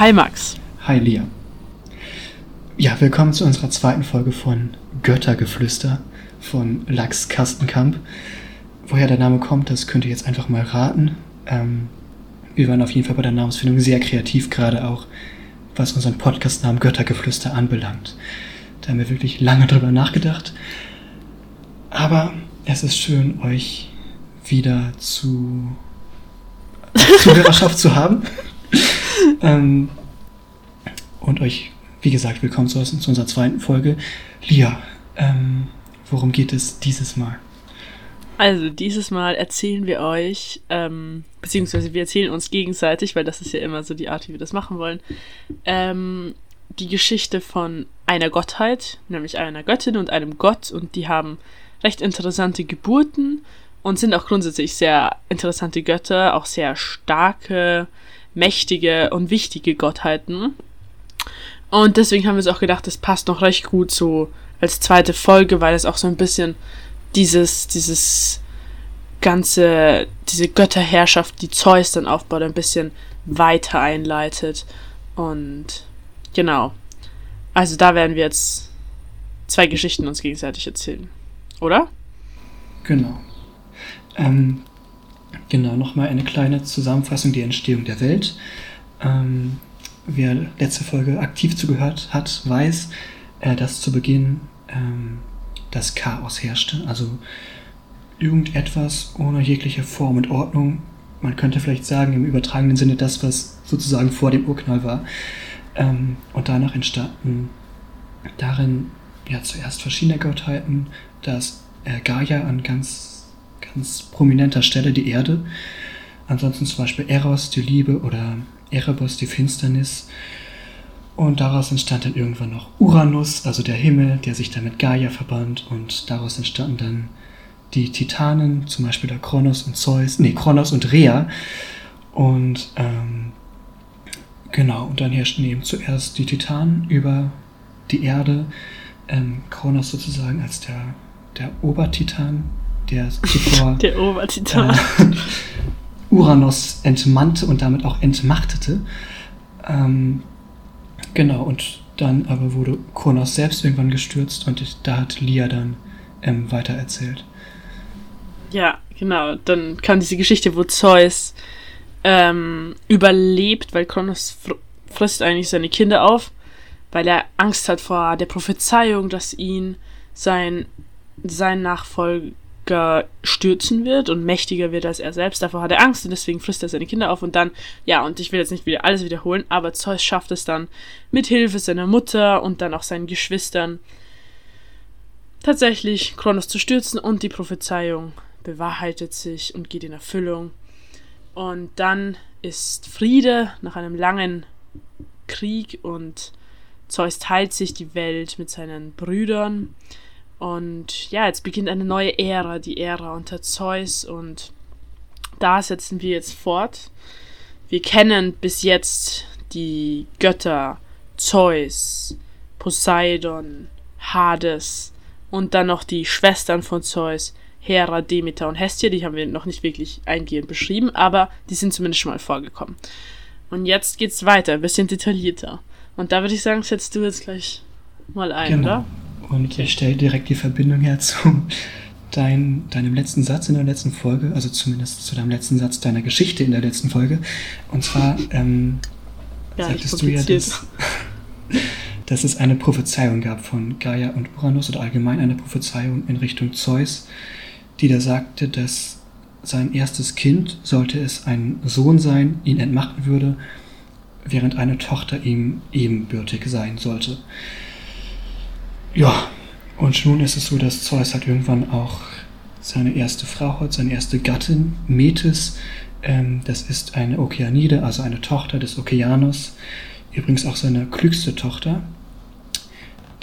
Hi Max. Hi Lia. Ja, willkommen zu unserer zweiten Folge von Göttergeflüster von Lachs Kastenkamp. Woher der Name kommt, das könnt ihr jetzt einfach mal raten. Ähm, wir waren auf jeden Fall bei der Namensfindung sehr kreativ, gerade auch was unseren Podcastnamen Göttergeflüster anbelangt. Da haben wir wirklich lange drüber nachgedacht. Aber es ist schön, euch wieder zu Zuhörerschaft zu haben. ähm, und euch, wie gesagt, willkommen zu, zu unserer zweiten Folge. Lia, ähm, worum geht es dieses Mal? Also, dieses Mal erzählen wir euch, ähm, beziehungsweise wir erzählen uns gegenseitig, weil das ist ja immer so die Art, wie wir das machen wollen, ähm, die Geschichte von einer Gottheit, nämlich einer Göttin und einem Gott, und die haben recht interessante Geburten und sind auch grundsätzlich sehr interessante Götter, auch sehr starke, mächtige und wichtige Gottheiten. Und deswegen haben wir uns auch gedacht, das passt noch recht gut so als zweite Folge, weil es auch so ein bisschen dieses, dieses ganze, diese Götterherrschaft, die Zeus dann aufbaut, ein bisschen weiter einleitet. Und genau. Also da werden wir jetzt zwei Geschichten uns gegenseitig erzählen. Oder? Genau. Ähm, genau, nochmal eine kleine Zusammenfassung der Entstehung der Welt. Ähm, wer letzte Folge aktiv zugehört hat, weiß, äh, dass zu Beginn ähm, das Chaos herrschte. Also irgendetwas ohne jegliche Form und Ordnung. Man könnte vielleicht sagen, im übertragenen Sinne das, was sozusagen vor dem Urknall war. Ähm, und danach entstanden darin ja zuerst verschiedene Gottheiten, das äh, Gaia an ganz, ganz prominenter Stelle, die Erde. Ansonsten zum Beispiel Eros, die Liebe, oder Erebos, die Finsternis. Und daraus entstand dann irgendwann noch Uranus, also der Himmel, der sich dann mit Gaia verband. Und daraus entstanden dann die Titanen, zum Beispiel der Kronos und Zeus, nee, Kronos und Rhea. Und ähm, genau, und dann herrschten eben zuerst die Titanen über die Erde. Ähm, Kronos sozusagen als der der Obertitan, der zuvor der Obertitan. Äh, Uranus entmannte und damit auch entmachtete. Ähm, genau, und dann aber wurde Kronos selbst irgendwann gestürzt und da hat Lia dann ähm, weitererzählt. Ja, genau. Dann kam diese Geschichte, wo Zeus ähm, überlebt, weil Kronos fr frisst eigentlich seine Kinder auf, weil er Angst hat vor der Prophezeiung, dass ihn sein sein Nachfolger stürzen wird und mächtiger wird als er selbst. Davor hat er Angst und deswegen frisst er seine Kinder auf und dann, ja, und ich will jetzt nicht wieder alles wiederholen, aber Zeus schafft es dann mit Hilfe seiner Mutter und dann auch seinen Geschwistern tatsächlich Kronos zu stürzen und die Prophezeiung bewahrheitet sich und geht in Erfüllung. Und dann ist Friede nach einem langen Krieg und Zeus teilt sich die Welt mit seinen Brüdern und ja, jetzt beginnt eine neue Ära, die Ära unter Zeus und da setzen wir jetzt fort. Wir kennen bis jetzt die Götter Zeus, Poseidon, Hades und dann noch die Schwestern von Zeus, Hera, Demeter und Hestia. Die haben wir noch nicht wirklich eingehend beschrieben, aber die sind zumindest schon mal vorgekommen. Und jetzt geht's weiter, ein bisschen detaillierter. Und da würde ich sagen, setzt du jetzt gleich mal ein, genau. oder? Und ich stelle direkt die Verbindung her zu dein, deinem letzten Satz in der letzten Folge, also zumindest zu deinem letzten Satz deiner Geschichte in der letzten Folge. Und zwar ähm, ja, sagtest du ja, dass, dass es eine Prophezeiung gab von Gaia und Uranus oder allgemein eine Prophezeiung in Richtung Zeus, die da sagte, dass sein erstes Kind, sollte es ein Sohn sein, ihn entmachten würde, während eine Tochter ihm ebenbürtig sein sollte. Ja, und nun ist es so, dass Zeus halt irgendwann auch seine erste Frau hat, seine erste Gattin, Metis. Ähm, das ist eine Okeanide, also eine Tochter des Okeanos. Übrigens auch seine klügste Tochter,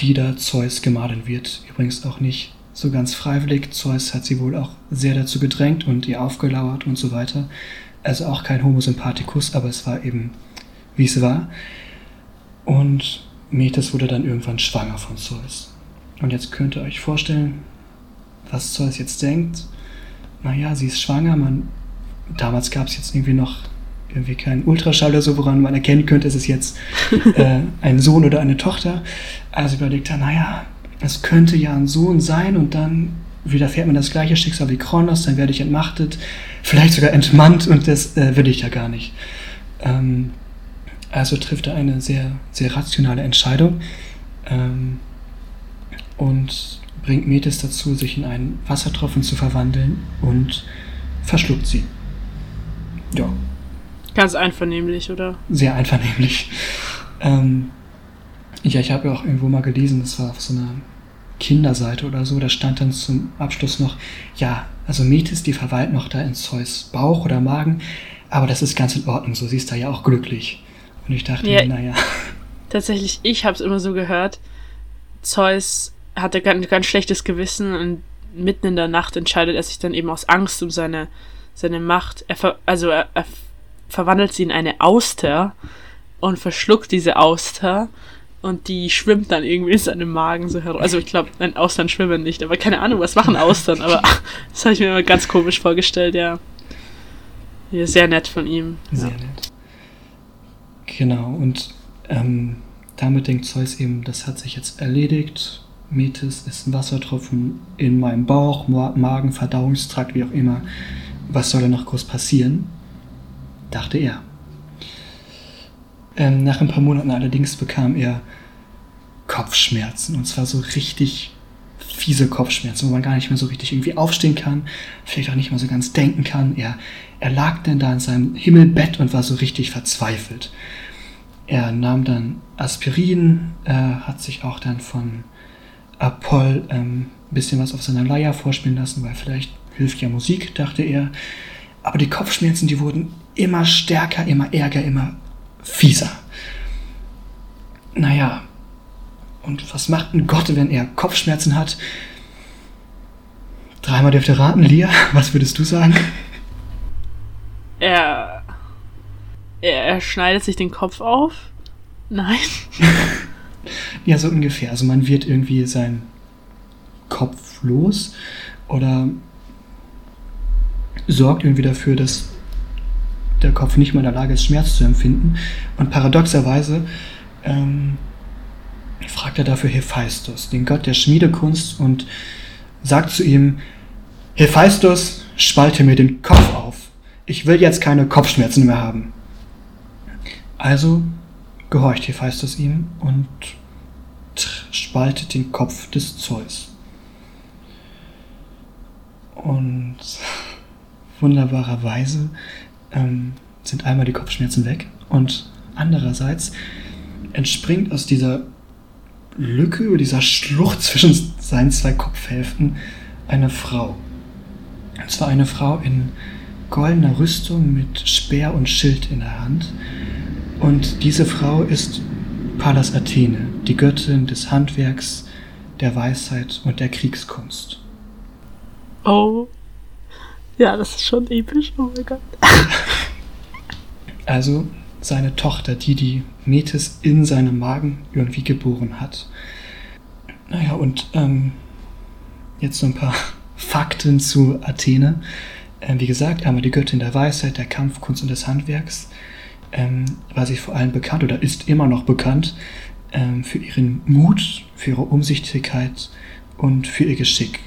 die da Zeus gemahlen wird. Übrigens auch nicht so ganz freiwillig. Zeus hat sie wohl auch sehr dazu gedrängt und ihr aufgelauert und so weiter. Also auch kein Homo sympathicus, aber es war eben, wie es war. Und Metis wurde dann irgendwann schwanger von Zeus. Und jetzt könnt ihr euch vorstellen, was Zeus jetzt denkt. Naja, sie ist schwanger, man, damals gab es jetzt irgendwie noch irgendwie keinen Ultraschall oder so, woran man erkennen könnte, ist es jetzt äh, ein Sohn oder eine Tochter. Also überlegt er, naja, es könnte ja ein Sohn sein und dann widerfährt mir das gleiche Schicksal wie Kronos, dann werde ich entmachtet, vielleicht sogar entmannt und das äh, will ich ja gar nicht. Ähm, also trifft er eine sehr, sehr rationale Entscheidung ähm, und bringt Metis dazu, sich in einen Wassertropfen zu verwandeln und verschluckt sie. Ja. Ganz einvernehmlich, oder? Sehr einvernehmlich. Ähm, ja, ich habe ja auch irgendwo mal gelesen, das war auf so einer Kinderseite oder so, da stand dann zum Abschluss noch, ja, also Metis, die verweilt noch da in Zeus Bauch oder Magen, aber das ist ganz in Ordnung, so sie ist da ja auch glücklich. Und ich dachte, ja, naja. Tatsächlich, ich habe es immer so gehört, Zeus hatte ein ganz schlechtes Gewissen und mitten in der Nacht entscheidet er sich dann eben aus Angst um seine, seine Macht. Er ver also er, er verwandelt sie in eine Auster und verschluckt diese Auster und die schwimmt dann irgendwie in seinem Magen so herum. Also ich glaube, nein, Austern schwimmen nicht, aber keine Ahnung, was machen Austern, aber das habe ich mir immer ganz komisch vorgestellt, ja. ja sehr nett von ihm. Sehr ja. nett. Genau, und ähm, damit denkt Zeus eben, das hat sich jetzt erledigt. Metis ist ein Wassertropfen in meinem Bauch, Magen, Verdauungstrakt, wie auch immer. Was soll da noch groß passieren? Dachte er. Ähm, nach ein paar Monaten allerdings bekam er Kopfschmerzen. Und zwar so richtig fiese Kopfschmerzen, wo man gar nicht mehr so richtig irgendwie aufstehen kann, vielleicht auch nicht mehr so ganz denken kann. Er, er lag dann da in seinem Himmelbett und war so richtig verzweifelt. Er nahm dann Aspirin, äh, hat sich auch dann von Apoll ähm, ein bisschen was auf seiner Leier vorspielen lassen, weil vielleicht hilft ja Musik, dachte er. Aber die Kopfschmerzen, die wurden immer stärker, immer ärger, immer fieser. Naja, und was macht ein Gott, wenn er Kopfschmerzen hat? Dreimal dürfte raten, Lia, was würdest du sagen? Er, er, er schneidet sich den Kopf auf? Nein. ja, so ungefähr. Also man wird irgendwie seinen Kopf los oder sorgt irgendwie dafür, dass der Kopf nicht mehr in der Lage ist, Schmerz zu empfinden. Und paradoxerweise ähm, fragt er dafür Hephaistos, den Gott der Schmiedekunst, und sagt zu ihm, Hephaistos, spalte mir den Kopf auf. Ich will jetzt keine Kopfschmerzen mehr haben. Also gehorcht Hephaistos ihm und spaltet den Kopf des Zeus. Und wunderbarerweise ähm, sind einmal die Kopfschmerzen weg und andererseits entspringt aus dieser Lücke, dieser Schlucht zwischen seinen zwei Kopfhälften eine Frau. Und zwar eine Frau in goldener Rüstung mit Speer und Schild in der Hand. Und diese Frau ist Pallas Athene, die Göttin des Handwerks, der Weisheit und der Kriegskunst. Oh. Ja, das ist schon episch, oh mein Gott. also seine Tochter, die die Metis in seinem Magen irgendwie geboren hat. Naja, und ähm, jetzt so ein paar Fakten zu Athene. Ähm, wie gesagt, einmal die Göttin der Weisheit, der Kampfkunst und des Handwerks. Ähm, war sie vor allem bekannt oder ist immer noch bekannt ähm, für ihren Mut, für ihre Umsichtigkeit und für ihr Geschick.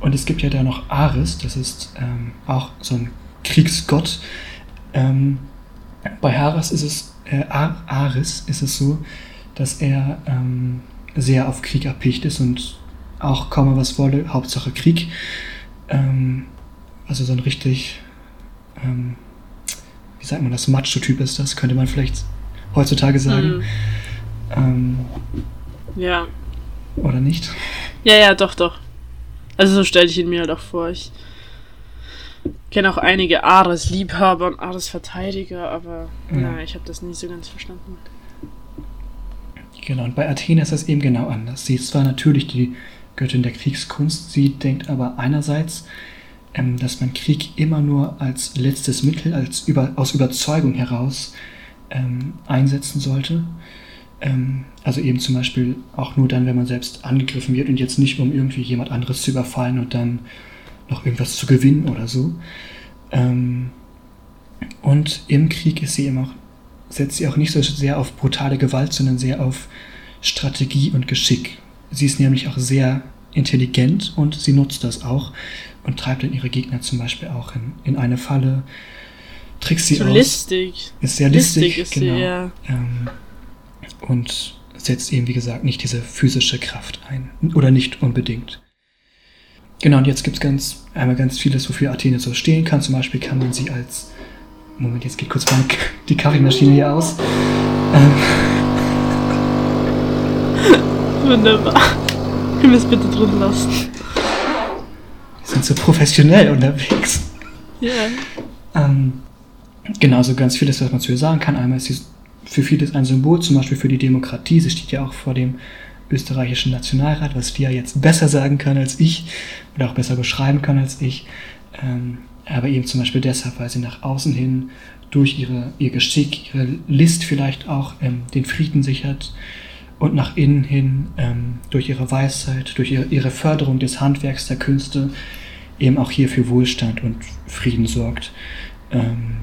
Und es gibt ja da noch Ares, das ist ähm, auch so ein Kriegsgott. Ähm, bei Ares ist es, äh, Ares ist es so, dass er ähm, sehr auf Krieg erpicht ist und auch kaum was wolle, Hauptsache Krieg. Ähm, also so ein richtig, ähm, wie sagt man das, Macho-Typ ist das, könnte man vielleicht heutzutage sagen. Mhm. Ähm, ja. Oder nicht? Ja, ja, doch, doch. Also so stelle ich ihn mir halt auch vor. Ich kenne auch einige Ares-Liebhaber und Ares-Verteidiger, aber ja. na, ich habe das nie so ganz verstanden. Genau, und bei Athene ist das eben genau anders. Sie ist zwar natürlich die Göttin der Kriegskunst, sie denkt aber einerseits, ähm, dass man Krieg immer nur als letztes Mittel, als über, aus Überzeugung heraus ähm, einsetzen sollte. Ähm, also eben zum Beispiel auch nur dann, wenn man selbst angegriffen wird und jetzt nicht, um irgendwie jemand anderes zu überfallen und dann noch irgendwas zu gewinnen oder so. Ähm, Und im Krieg ist sie eben auch, setzt sie auch nicht so sehr auf brutale Gewalt, sondern sehr auf Strategie und Geschick. Sie ist nämlich auch sehr intelligent und sie nutzt das auch und treibt dann ihre Gegner zum Beispiel auch in, in eine Falle, trickst sie so aus. listig. Ist sehr listig, listig ist genau. sie, ja. Ähm, und setzt eben, wie gesagt, nicht diese physische Kraft ein. Oder nicht unbedingt. Genau, und jetzt gibt es ganz, einmal ganz vieles, wofür Athene so stehen kann. Zum Beispiel kann man sie als. Moment, jetzt geht kurz mal die Kaffeemaschine hier aus. Ähm, Wunderbar. Können wir es bitte drin lassen? Sind so professionell unterwegs. Ja. Ähm, genau, so ganz vieles, was man zu ihr sagen kann. Einmal ist sie für vieles ein Symbol, zum Beispiel für die Demokratie. Sie steht ja auch vor dem österreichischen Nationalrat, was die ja jetzt besser sagen kann als ich oder auch besser beschreiben kann als ich. Ähm, aber eben zum Beispiel deshalb, weil sie nach außen hin durch ihre, ihr Geschick, ihre List vielleicht auch ähm, den Frieden sichert und nach innen hin ähm, durch ihre Weisheit, durch ihre, ihre Förderung des Handwerks, der Künste eben auch hier für Wohlstand und Frieden sorgt. Ähm,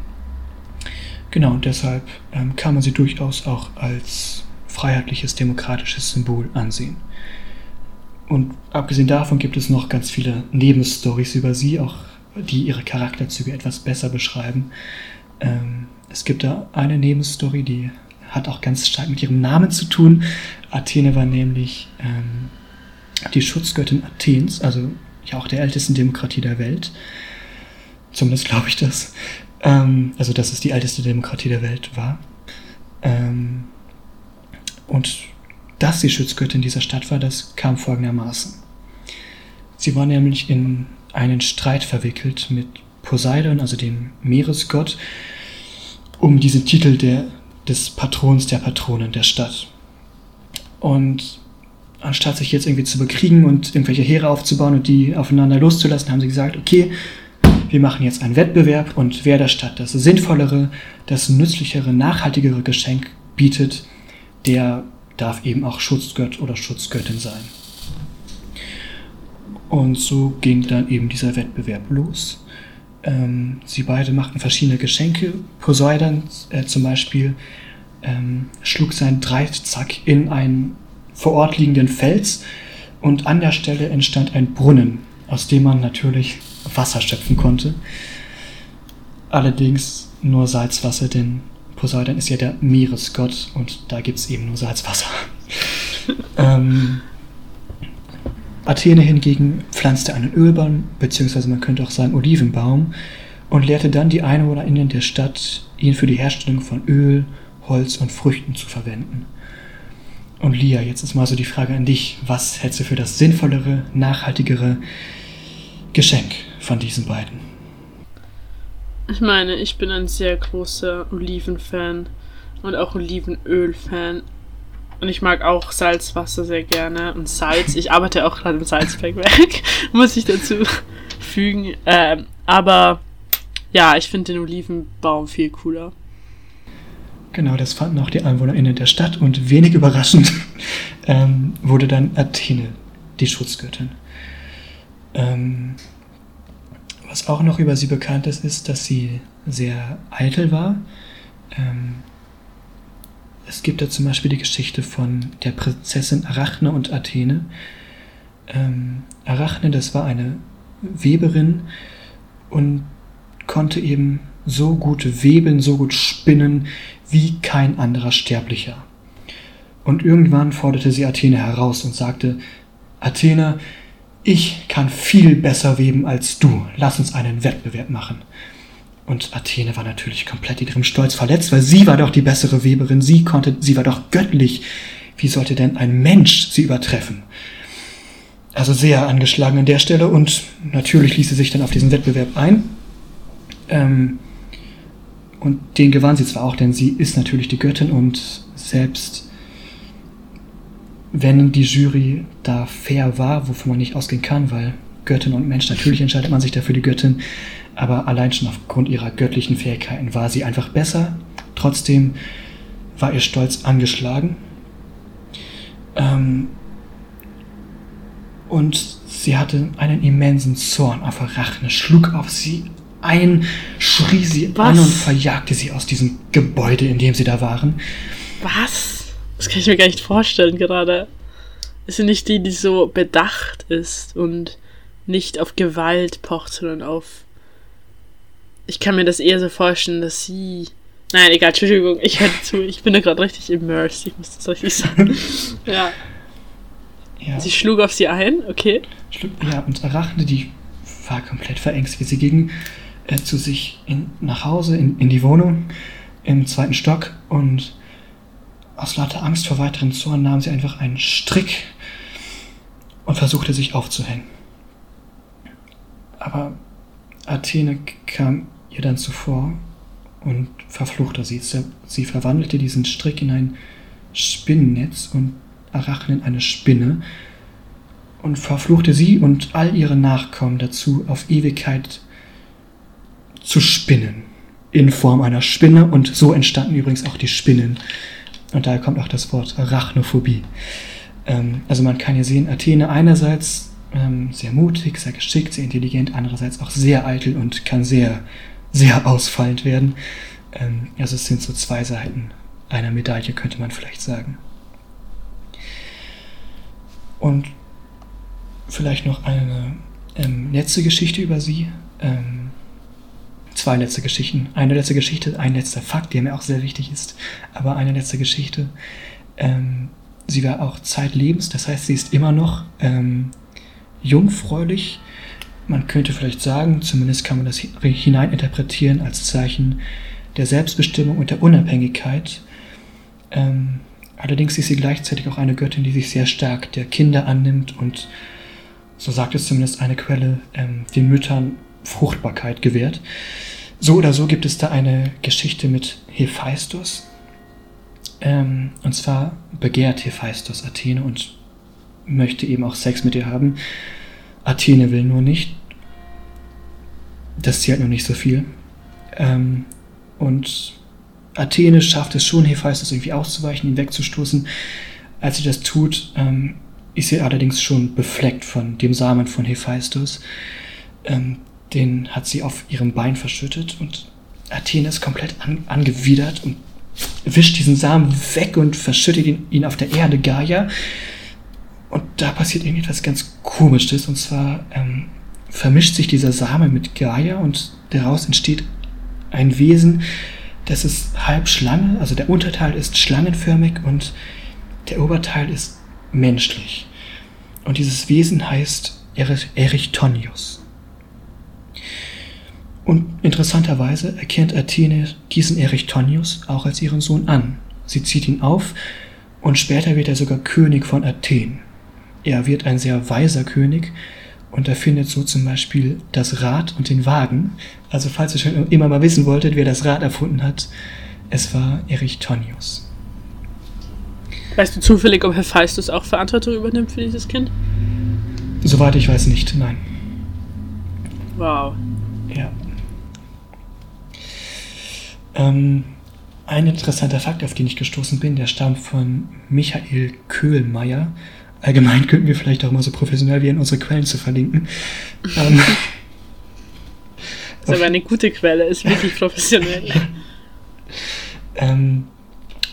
genau, und deshalb ähm, kann man sie durchaus auch als freiheitliches, demokratisches Symbol ansehen. Und abgesehen davon gibt es noch ganz viele Nebenstories über sie, auch die ihre Charakterzüge etwas besser beschreiben. Ähm, es gibt da eine Nebenstory, die hat auch ganz stark mit ihrem Namen zu tun. Athene war nämlich ähm, die Schutzgöttin Athens, also ja auch der ältesten Demokratie der Welt. Zumindest glaube ich das. Ähm, also, dass es die älteste Demokratie der Welt war. Ähm, und dass sie Schutzgöttin dieser Stadt war, das kam folgendermaßen. Sie war nämlich in einen Streit verwickelt mit Poseidon, also dem Meeresgott, um diesen Titel der, des Patrons der Patronen der Stadt. Und anstatt sich jetzt irgendwie zu bekriegen und irgendwelche Heere aufzubauen und die aufeinander loszulassen, haben sie gesagt, okay, wir machen jetzt einen Wettbewerb und wer der Stadt das sinnvollere, das nützlichere, nachhaltigere Geschenk bietet, der darf eben auch Schutzgott oder Schutzgöttin sein. Und so ging dann eben dieser Wettbewerb los. Ähm, sie beide machten verschiedene Geschenke. Poseidon äh, zum Beispiel ähm, schlug seinen Dreizack in einen vor Ort liegenden Fels und an der Stelle entstand ein Brunnen, aus dem man natürlich Wasser schöpfen konnte. Allerdings nur Salzwasser, denn Poseidon ist ja der Meeresgott und da gibt es eben nur Salzwasser. ähm, Athene hingegen pflanzte einen Ölbaum, beziehungsweise man könnte auch sagen Olivenbaum, und lehrte dann die EinwohnerInnen der Stadt, ihn für die Herstellung von Öl, Holz und Früchten zu verwenden. Und Lia, jetzt ist mal so die Frage an dich, was hältst du für das sinnvollere, nachhaltigere Geschenk von diesen beiden? Ich meine, ich bin ein sehr großer Oliven-Fan und auch Olivenöl-Fan. Und ich mag auch Salzwasser sehr gerne und Salz. Ich arbeite auch gerade im Salzbergwerk, muss ich dazu fügen. Ähm, aber ja, ich finde den Olivenbaum viel cooler. Genau, das fanden auch die EinwohnerInnen der Stadt und wenig überraschend ähm, wurde dann Athene die Schutzgöttin. Ähm, was auch noch über sie bekannt ist, ist, dass sie sehr eitel war. Ähm, es gibt da zum Beispiel die Geschichte von der Prinzessin Arachne und Athene. Ähm, Arachne, das war eine Weberin und konnte eben so gut weben, so gut spinnen wie kein anderer Sterblicher. Und irgendwann forderte sie Athene heraus und sagte, Athene, ich kann viel besser weben als du, lass uns einen Wettbewerb machen. Und Athene war natürlich komplett in ihrem Stolz verletzt, weil sie war doch die bessere Weberin, sie konnte, sie war doch göttlich. Wie sollte denn ein Mensch sie übertreffen? Also sehr angeschlagen an der Stelle und natürlich ließ sie sich dann auf diesen Wettbewerb ein. Ähm, und den gewann sie zwar auch, denn sie ist natürlich die Göttin und selbst wenn die Jury da fair war, wovon man nicht ausgehen kann, weil Göttin und Mensch, natürlich entscheidet man sich dafür die Göttin, aber allein schon aufgrund ihrer göttlichen Fähigkeiten war sie einfach besser. Trotzdem war ihr Stolz angeschlagen. Ähm, und sie hatte einen immensen Zorn auf Arachne, schlug auf sie einen schrie sie Was? an und verjagte sie aus diesem Gebäude, in dem sie da waren. Was? Das kann ich mir gar nicht vorstellen gerade. Ist sie nicht die, die so bedacht ist und nicht auf Gewalt pocht, sondern auf. Ich kann mir das eher so vorstellen, dass sie. Nein, egal, Entschuldigung, ich höre zu. Ich bin da gerade richtig immersed, ich muss das richtig sagen. ja. Ja, Sie schlug auf sie ein, okay. schlug, ja und Arachne, die war komplett verängstigt. Sie ging äh, zu sich in, nach Hause, in, in die Wohnung im zweiten Stock und aus lauter Angst vor weiteren Zorn nahm sie einfach einen Strick und versuchte sich aufzuhängen. Aber Athene kam ihr dann zuvor und verfluchte sie. Sie- verwandelte diesen Strick in ein Spinnennetz und Arachne in eine Spinne und verfluchte sie und all ihre Nachkommen dazu, auf Ewigkeit zu spinnen. In Form einer Spinne und so entstanden übrigens auch die Spinnen. Und daher kommt auch das Wort Arachnophobie. Ähm, also man kann hier sehen, Athene einerseits ähm, sehr mutig, sehr geschickt, sehr intelligent, andererseits auch sehr eitel und kann sehr, sehr ausfallend werden. Ähm, also es sind so zwei Seiten einer Medaille, könnte man vielleicht sagen. Und vielleicht noch eine ähm, letzte Geschichte über sie. Ähm, zwei letzte Geschichten. Eine letzte Geschichte, ein letzter Fakt, der mir auch sehr wichtig ist. Aber eine letzte Geschichte. Ähm, sie war auch zeitlebens, das heißt, sie ist immer noch ähm, jungfräulich. Man könnte vielleicht sagen, zumindest kann man das hi- hineininterpretieren als Zeichen der Selbstbestimmung und der Unabhängigkeit. Ähm, allerdings ist sie gleichzeitig auch eine Göttin, die sich sehr stark der Kinder annimmt und, so sagt es zumindest eine Quelle, ähm, den Müttern Fruchtbarkeit gewährt. So oder so gibt es da eine Geschichte mit Hephaistos. Ähm, und zwar begehrt Hephaistos Athene und möchte eben auch Sex mit ihr haben. Athene will nur nicht. Das zählt nur nicht so viel. Ähm, und Athene schafft es schon, Hephaistos irgendwie auszuweichen, ihn wegzustoßen. Als sie das tut, ähm, ist sie allerdings schon befleckt von dem Samen von Hephaistos. Ähm, den hat sie auf ihrem Bein verschüttet und Athene ist komplett an, angewidert und wischt diesen Samen weg und verschüttet ihn, ihn auf der Erde Gaia. Und da passiert irgendwie etwas ganz Komisches und zwar ähm, vermischt sich dieser Same mit Gaia und daraus entsteht ein Wesen, das ist halb Schlange, also der Unterteil ist schlangenförmig und der Oberteil ist menschlich. Und dieses Wesen heißt Erich- Erichtonius. Und interessanterweise erkennt Athene diesen Erichtonius auch als ihren Sohn an. Sie zieht ihn auf und später wird er sogar König von Athen. Er wird ein sehr weiser König und erfindet so zum Beispiel das Rad und den Wagen. Also falls ihr schon immer mal wissen wolltet, wer das Rad erfunden hat, es war Erichtonius. Weißt du zufällig, ob Hephaistos auch Verantwortung übernimmt für dieses Kind? Soweit ich weiß nicht, nein. Wow. Ja. Ähm, ein interessanter Fakt, auf den ich gestoßen bin, der stammt von Michael Köhlmeier. Allgemein könnten wir vielleicht auch mal so professionell werden, unsere Quellen zu verlinken. ähm, Das ist aber eine gute Quelle, ist wirklich professionell. ähm,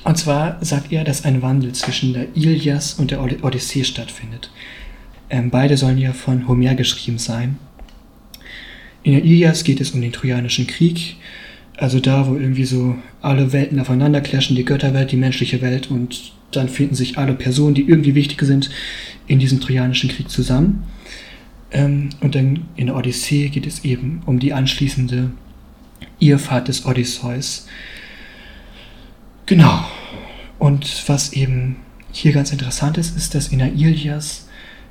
und zwar sagt er, dass ein Wandel zwischen der Ilias und der Od- Odyssee stattfindet. Ähm, beide sollen ja von Homer geschrieben sein. In der Ilias geht es um den Trojanischen Krieg, also da, wo irgendwie so alle Welten aufeinander clashen, die Götterwelt, die menschliche Welt und dann finden sich alle Personen, die irgendwie wichtig sind, in diesem Trojanischen Krieg zusammen. Ähm, und dann in Odyssee geht es eben um die anschließende Irrfahrt des Odysseus. Genau. Und was eben hier ganz interessant ist, ist, dass in der Ilias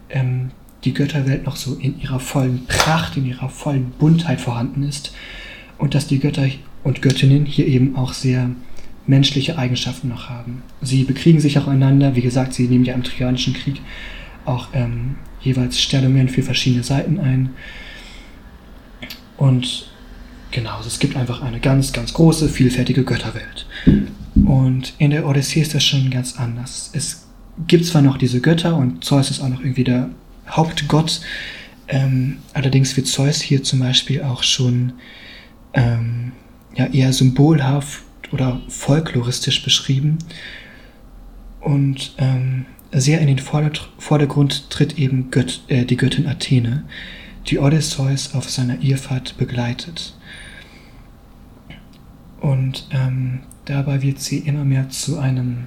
ähm, die Götterwelt noch so in ihrer vollen Pracht, in ihrer vollen Buntheit vorhanden ist und dass die Götter und Göttinnen hier eben auch sehr menschliche Eigenschaften noch haben. Sie bekriegen sich auch einander, wie gesagt, sie nehmen ja im Trojanischen Krieg auch ähm, jeweils Stellungen für verschiedene Seiten ein. Und genau, es gibt einfach eine ganz, ganz große, vielfältige Götterwelt. Und in der Odyssee ist das schon ganz anders. Es gibt zwar noch diese Götter und Zeus ist auch noch irgendwie der Hauptgott, Ähm, allerdings wird Zeus hier zum Beispiel auch schon ähm, ja, eher symbolhaft oder folkloristisch beschrieben. Und ähm, sehr in den Vordergrund tritt eben Gött, äh, die Göttin Athene, die Odysseus auf seiner Irrfahrt begleitet. Und ähm, dabei wird sie immer mehr zu einem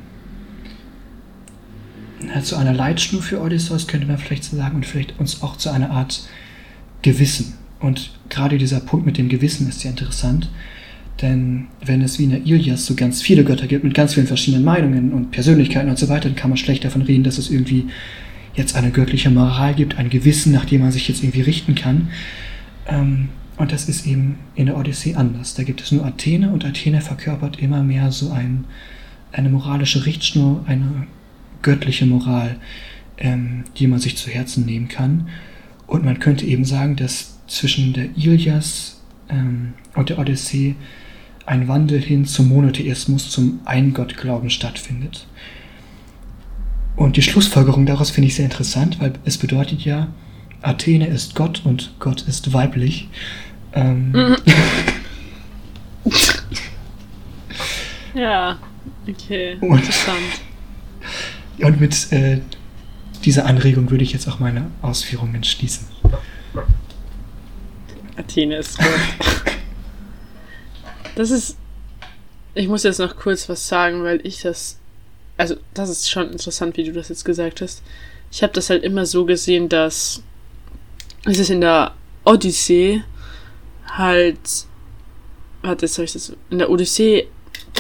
zu einer Leitschnur für Odysseus, könnte man vielleicht sagen, und vielleicht uns auch zu einer Art Gewissen. Und gerade dieser Punkt mit dem Gewissen ist sehr interessant, denn wenn es wie in der Ilias so ganz viele Götter gibt mit ganz vielen verschiedenen Meinungen und Persönlichkeiten und so weiter, dann kann man schlecht davon reden, dass es irgendwie jetzt eine göttliche Moral gibt, ein Gewissen, nach dem man sich jetzt irgendwie richten kann. Ähm, und das ist eben in der Odyssee anders. Da gibt es nur Athene und Athene verkörpert immer mehr so ein, eine moralische Richtschnur, eine göttliche Moral, ähm, die man sich zu Herzen nehmen kann. Und man könnte eben sagen, dass zwischen der Ilias ähm, und der Odyssee ein Wandel hin zum Monotheismus, zum Eingottglauben stattfindet. Und die Schlussfolgerung daraus finde ich sehr interessant, weil es bedeutet ja, Athene ist Gott und Gott ist weiblich. Ähm mhm. ja, okay, und, interessant. Und mit äh, dieser Anregung würde ich jetzt auch meine Ausführungen schließen. Athene ist Gott. das ist. Ich muss jetzt noch kurz was sagen, weil ich das. Also, das ist schon interessant, wie du das jetzt gesagt hast. Ich habe das halt immer so gesehen, dass es ist in der Odyssee halt. Warte, jetzt habe ich das. In der Odyssee,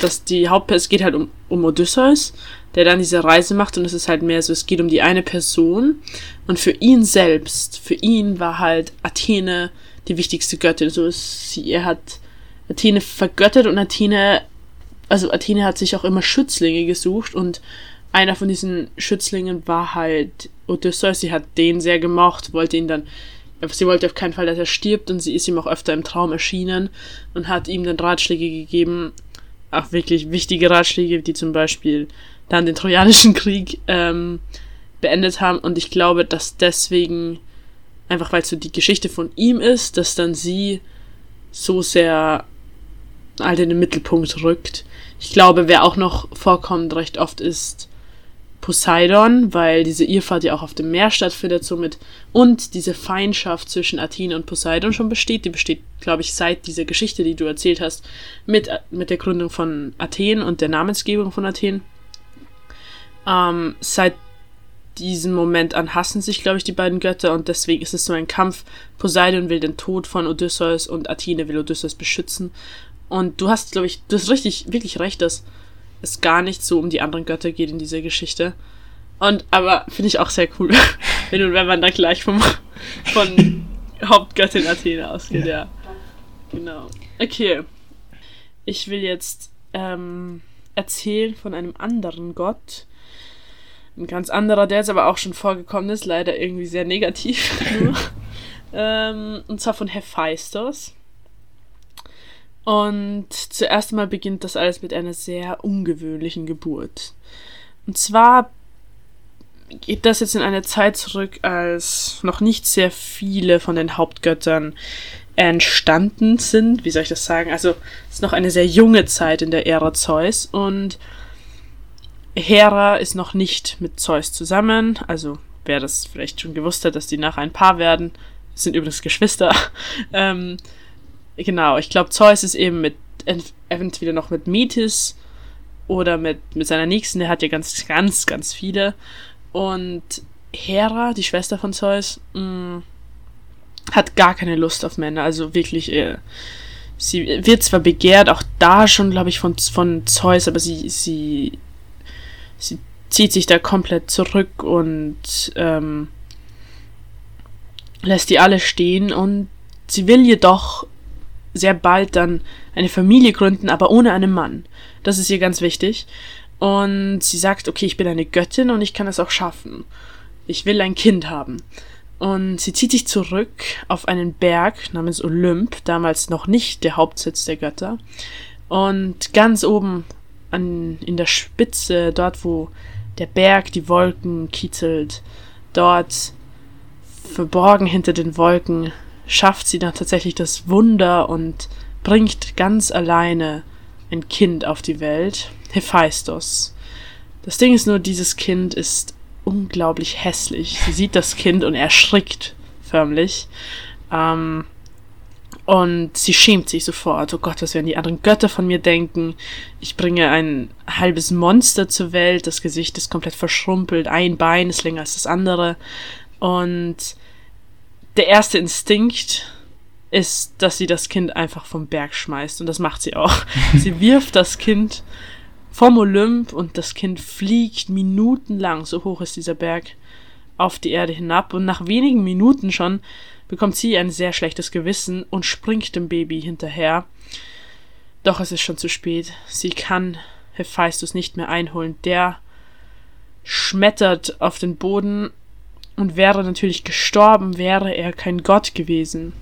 dass die Hauptperson. Es geht halt um, um Odysseus der dann diese Reise macht und es ist halt mehr so, es geht um die eine Person und für ihn selbst, für ihn war halt Athene die wichtigste Göttin. So ist sie, er hat Athene vergöttert und Athene, also Athene hat sich auch immer Schützlinge gesucht und einer von diesen Schützlingen war halt Odysseus. Sie hat den sehr gemocht, wollte ihn dann, sie wollte auf keinen Fall, dass er stirbt und sie ist ihm auch öfter im Traum erschienen und hat ihm dann Ratschläge gegeben, auch wirklich wichtige Ratschläge, die zum Beispiel dann den Trojanischen Krieg ähm, beendet haben. Und ich glaube, dass deswegen, einfach weil es so die Geschichte von ihm ist, dass dann sie so sehr halt in den Mittelpunkt rückt. Ich glaube, wer auch noch vorkommt recht oft ist Poseidon, weil diese Irrfahrt ja auch auf dem Meer stattfindet, somit und diese Feindschaft zwischen Athene und Poseidon schon besteht. Die besteht, glaube ich, seit dieser Geschichte, die du erzählt hast, mit, mit der Gründung von Athen und der Namensgebung von Athen. Ähm, seit diesem Moment an hassen sich, glaube ich, die beiden Götter und deswegen ist es so ein Kampf. Poseidon will den Tod von Odysseus und Athene will Odysseus beschützen. Und du hast, glaube ich, du hast richtig, wirklich recht, dass es gar nicht so um die anderen Götter geht in dieser Geschichte. Und aber finde ich auch sehr cool, wenn, wenn man dann gleich vom, von Hauptgöttin Athene ausgeht, ja. ja. Genau. Okay. Ich will jetzt ähm, erzählen von einem anderen Gott, ein ganz anderer, der jetzt aber auch schon vorgekommen ist, leider irgendwie sehr negativ ähm, und zwar von Hephaistos. Und zuerst einmal beginnt das alles mit einer sehr ungewöhnlichen Geburt. Und zwar geht das jetzt in eine Zeit zurück, als noch nicht sehr viele von den Hauptgöttern entstanden sind. Wie soll ich das sagen? Also es ist noch eine sehr junge Zeit in der Ära Zeus und Hera ist noch nicht mit Zeus zusammen, also wer das vielleicht schon gewusst hat, dass die nachher ein Paar werden, sind übrigens Geschwister. ähm, genau, ich glaube, Zeus ist eben mit entweder noch mit Metis oder mit, mit seiner Nächsten, der hat ja ganz, ganz, ganz viele. Und Hera, die Schwester von Zeus, mh, mm, hat gar keine Lust auf Männer, also wirklich, äh, sie wird zwar begehrt, auch da schon, glaube ich, von, von Zeus, aber sie, sie sie zieht sich da komplett zurück und ähm, lässt die alle stehen und sie will jedoch sehr bald dann eine Familie gründen, aber ohne einen Mann. Das ist ihr ganz wichtig. Und sie sagt, okay, ich bin eine Göttin und ich kann es auch schaffen. Ich will ein Kind haben. Und sie zieht sich zurück auf einen Berg namens Olymp, damals noch nicht der Hauptsitz der Götter. Und ganz oben an, in der Spitze, dort wo der Berg die Wolken kitzelt, dort verborgen hinter den Wolken, schafft sie dann tatsächlich das Wunder und bringt ganz alleine ein Kind auf die Welt, Hephaistos. Das Ding ist nur, dieses Kind ist unglaublich hässlich. Sie sieht das Kind und erschrickt förmlich. Ähm, und sie schämt sich sofort. Oh Gott, was werden die anderen Götter von mir denken? Ich bringe ein halbes Monster zur Welt. Das Gesicht ist komplett verschrumpelt. Ein Bein ist länger als das andere. Und der erste Instinkt ist, dass sie das Kind einfach vom Berg schmeißt. Und das macht sie auch. sie wirft das Kind vom Olymp und das Kind fliegt minutenlang, so hoch ist dieser Berg, auf die Erde hinab. Und nach wenigen Minuten schon bekommt sie ein sehr schlechtes Gewissen und springt dem Baby hinterher. Doch es ist schon zu spät. Sie kann Hephaistos nicht mehr einholen. Der schmettert auf den Boden und wäre natürlich gestorben, wäre er kein Gott gewesen.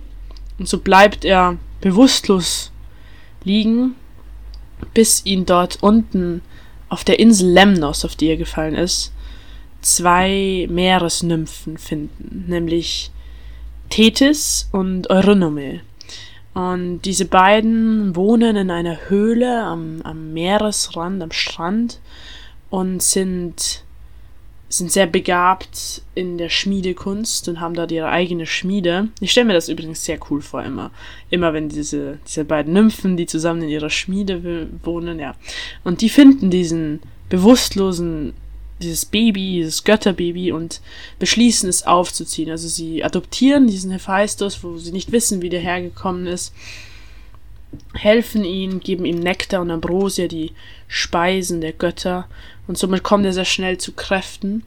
Und so bleibt er bewusstlos liegen, bis ihn dort unten auf der Insel Lemnos, auf die er gefallen ist, zwei Meeresnymphen finden, nämlich Tethys und Eurynome. Und diese beiden wohnen in einer Höhle am, am Meeresrand, am Strand und sind sind sehr begabt in der Schmiedekunst und haben dort ihre eigene Schmiede. Ich stelle mir das übrigens sehr cool vor, immer. Immer wenn diese, diese beiden Nymphen, die zusammen in ihrer Schmiede wohnen, ja. Und die finden diesen bewusstlosen, dieses Baby, dieses Götterbaby und beschließen es aufzuziehen. Also sie adoptieren diesen Hephaistos, wo sie nicht wissen, wie der hergekommen ist helfen ihm, geben ihm Nektar und Ambrosia, die Speisen der Götter, und somit kommt er sehr schnell zu Kräften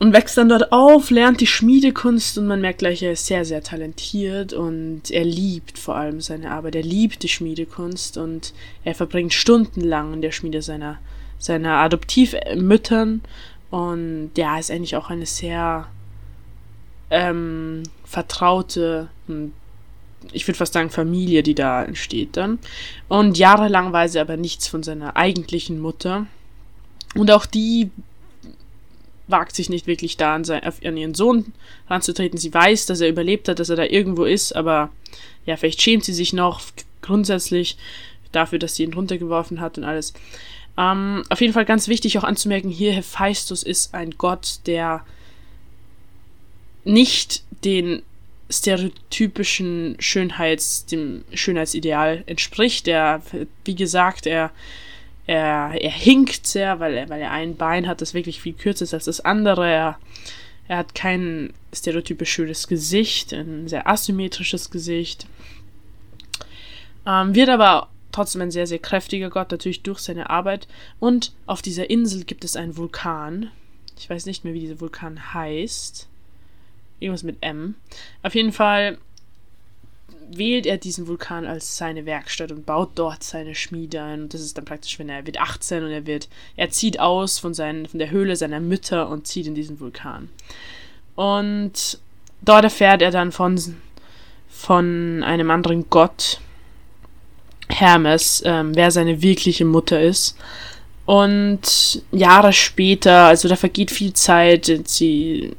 und wächst dann dort auf, lernt die Schmiedekunst und man merkt gleich, er ist sehr, sehr talentiert und er liebt vor allem seine Arbeit. Er liebt die Schmiedekunst und er verbringt stundenlang in der Schmiede seiner, seiner Adoptivmüttern und ja, ist eigentlich auch eine sehr ähm, vertraute und ich würde fast sagen, Familie, die da entsteht dann. Und jahrelang weiß er aber nichts von seiner eigentlichen Mutter. Und auch die wagt sich nicht wirklich da an, sein, an ihren Sohn ranzutreten. Sie weiß, dass er überlebt hat, dass er da irgendwo ist, aber ja, vielleicht schämt sie sich noch grundsätzlich dafür, dass sie ihn runtergeworfen hat und alles. Ähm, auf jeden Fall ganz wichtig auch anzumerken, hier Hephaistos ist ein Gott, der nicht den stereotypischen Schönheits, dem Schönheitsideal entspricht. Der, wie gesagt, er er, er hinkt sehr, weil er, weil er ein Bein hat, das wirklich viel kürzer ist als das andere. Er, er hat kein stereotypisch schönes Gesicht, ein sehr asymmetrisches Gesicht. Ähm, wird aber trotzdem ein sehr, sehr kräftiger Gott, natürlich durch seine Arbeit. Und auf dieser Insel gibt es einen Vulkan. Ich weiß nicht mehr, wie dieser Vulkan heißt. Irgendwas mit M. Auf jeden Fall wählt er diesen Vulkan als seine Werkstatt und baut dort seine Schmiede ein. Und das ist dann praktisch, wenn er wird 18 und er wird, er zieht aus von, seinen, von der Höhle seiner Mütter und zieht in diesen Vulkan. Und dort erfährt er dann von, von einem anderen Gott, Hermes, ähm, wer seine wirkliche Mutter ist. Und Jahre später, also da vergeht viel Zeit, sie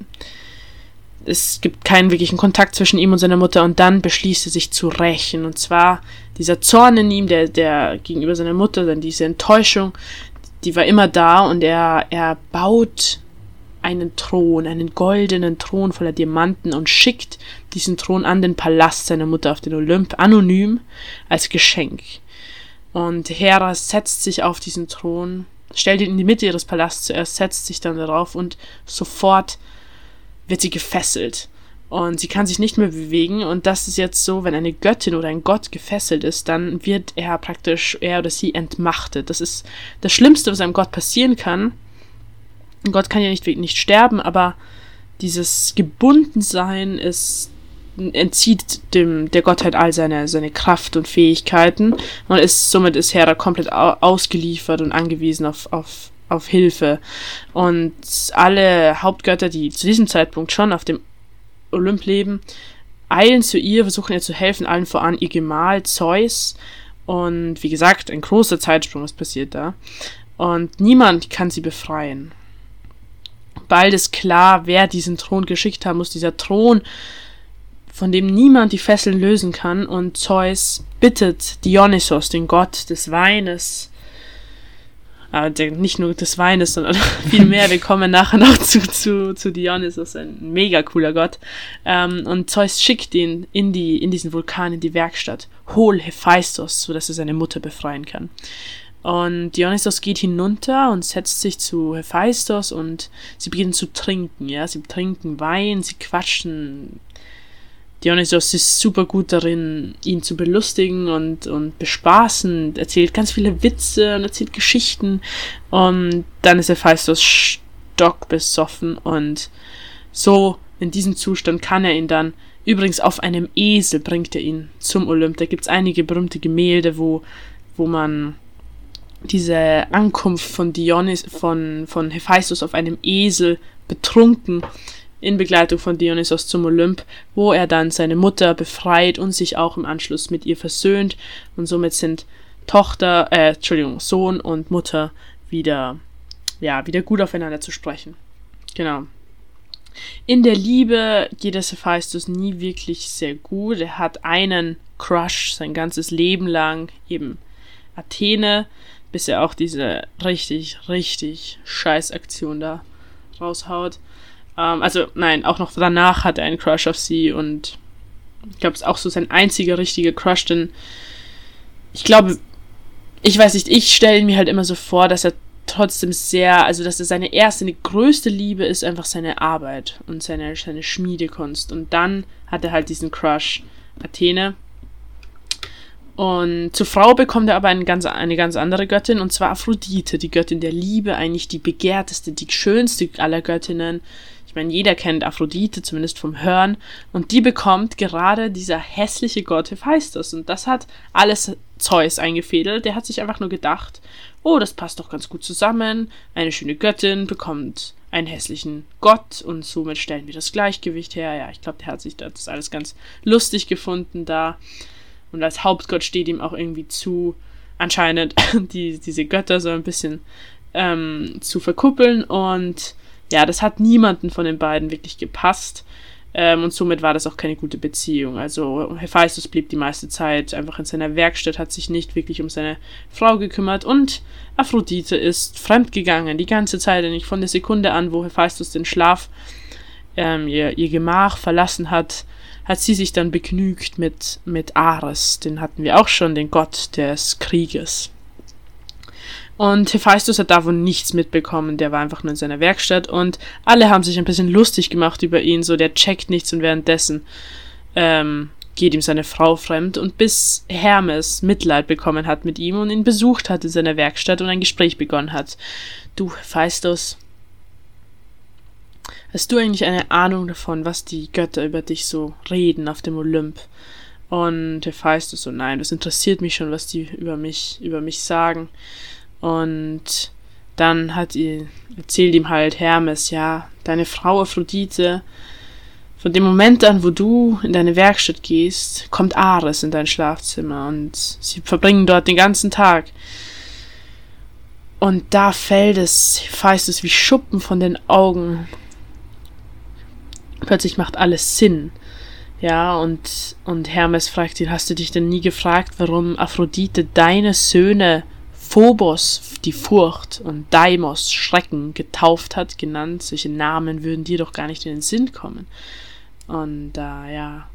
es gibt keinen wirklichen Kontakt zwischen ihm und seiner Mutter und dann beschließt er sich zu rächen. Und zwar dieser Zorn in ihm, der, der gegenüber seiner Mutter, dann diese Enttäuschung, die war immer da und er, er baut einen Thron, einen goldenen Thron voller Diamanten und schickt diesen Thron an den Palast seiner Mutter auf den Olymp, anonym, als Geschenk. Und Hera setzt sich auf diesen Thron, stellt ihn in die Mitte ihres Palasts zuerst, setzt sich dann darauf und sofort wird sie gefesselt. Und sie kann sich nicht mehr bewegen. Und das ist jetzt so, wenn eine Göttin oder ein Gott gefesselt ist, dann wird er praktisch, er oder sie entmachtet. Das ist das Schlimmste, was einem Gott passieren kann. Ein Gott kann ja nicht, nicht sterben, aber dieses Gebundensein ist entzieht dem der Gottheit all seine seine Kraft und Fähigkeiten und ist somit ist Hera komplett ausgeliefert und angewiesen auf auf auf Hilfe. Und alle Hauptgötter, die zu diesem Zeitpunkt schon auf dem Olymp leben, eilen zu ihr, versuchen ihr zu helfen, allen voran ihr Gemahl Zeus. Und wie gesagt, ein großer Zeitsprung ist passiert da. Und niemand kann sie befreien. bald ist klar, wer diesen Thron geschickt haben muss. Dieser Thron, von dem niemand die Fesseln lösen kann. Und Zeus bittet Dionysos, den Gott des Weines, aber der, nicht nur des Weines, sondern viel mehr. Wir kommen nachher noch zu, zu, zu Dionysos, ein mega cooler Gott. Ähm, und Zeus schickt ihn in, die, in diesen Vulkan, in die Werkstatt. Hol Hephaistos, sodass er seine Mutter befreien kann. Und Dionysos geht hinunter und setzt sich zu Hephaistos und sie beginnen zu trinken, ja. Sie trinken Wein, sie quatschen Dionysos ist super gut darin, ihn zu belustigen und, und bespaßen, erzählt ganz viele Witze und erzählt Geschichten. Und dann ist Hephaistos stockbesoffen und so in diesem Zustand kann er ihn dann, übrigens auf einem Esel bringt er ihn zum Olymp. Da gibt es einige berühmte Gemälde, wo, wo man diese Ankunft von Dionys, von, von Hephaistos auf einem Esel betrunken in Begleitung von Dionysos zum Olymp, wo er dann seine Mutter befreit und sich auch im Anschluss mit ihr versöhnt und somit sind Tochter, äh, Entschuldigung, Sohn und Mutter wieder, ja, wieder gut aufeinander zu sprechen. Genau. In der Liebe geht es Hephaistos nie wirklich sehr gut. Er hat einen Crush sein ganzes Leben lang, eben Athene, bis er auch diese richtig, richtig scheiß Aktion da raushaut. Ähm, also nein, auch noch danach hat er einen Crush auf sie und ich glaube, es ist auch so sein einziger richtiger Crush, denn ich glaube, ich weiß nicht, ich stelle mir halt immer so vor, dass er trotzdem sehr, also dass er seine erste, seine größte Liebe ist einfach seine Arbeit und seine, seine Schmiedekunst. Und dann hat er halt diesen Crush Athene. Und zur Frau bekommt er aber eine ganz, eine ganz andere Göttin, und zwar Aphrodite, die Göttin der Liebe, eigentlich die begehrteste, die schönste aller Göttinnen, ich meine, jeder kennt Aphrodite, zumindest vom Hören. Und die bekommt gerade dieser hässliche Gott Hephaistos. Und das hat alles Zeus eingefädelt. Der hat sich einfach nur gedacht, oh, das passt doch ganz gut zusammen. Eine schöne Göttin bekommt einen hässlichen Gott und somit stellen wir das Gleichgewicht her. Ja, ich glaube, der hat sich das alles ganz lustig gefunden da. Und als Hauptgott steht ihm auch irgendwie zu, anscheinend die, diese Götter so ein bisschen ähm, zu verkuppeln und ja, das hat niemanden von den beiden wirklich gepasst. Ähm, und somit war das auch keine gute Beziehung. Also Hephaistos blieb die meiste Zeit einfach in seiner Werkstatt, hat sich nicht wirklich um seine Frau gekümmert und Aphrodite ist fremdgegangen, die ganze Zeit, nicht von der Sekunde an, wo Hephaistos den Schlaf, ähm, ihr, ihr Gemach verlassen hat, hat sie sich dann begnügt mit, mit Ares, den hatten wir auch schon, den Gott des Krieges. Und Hephaistos hat davon nichts mitbekommen, der war einfach nur in seiner Werkstatt und alle haben sich ein bisschen lustig gemacht über ihn, so der checkt nichts und währenddessen ähm, geht ihm seine Frau fremd und bis Hermes Mitleid bekommen hat mit ihm und ihn besucht hat in seiner Werkstatt und ein Gespräch begonnen hat. Du, Hephaistos, hast du eigentlich eine Ahnung davon, was die Götter über dich so reden auf dem Olymp? Und Hephaistos so, nein, das interessiert mich schon, was die über mich, über mich sagen. Und dann hat ihr, erzählt ihm halt Hermes, ja, deine Frau Aphrodite, von dem Moment an, wo du in deine Werkstatt gehst, kommt Ares in dein Schlafzimmer und sie verbringen dort den ganzen Tag. Und da fällt es, feißt es wie Schuppen von den Augen. Plötzlich macht alles Sinn. Ja, und, und Hermes fragt ihn, hast du dich denn nie gefragt, warum Aphrodite deine Söhne Phobos die Furcht und Deimos Schrecken getauft hat, genannt. Solche Namen würden dir doch gar nicht in den Sinn kommen. Und äh, ja,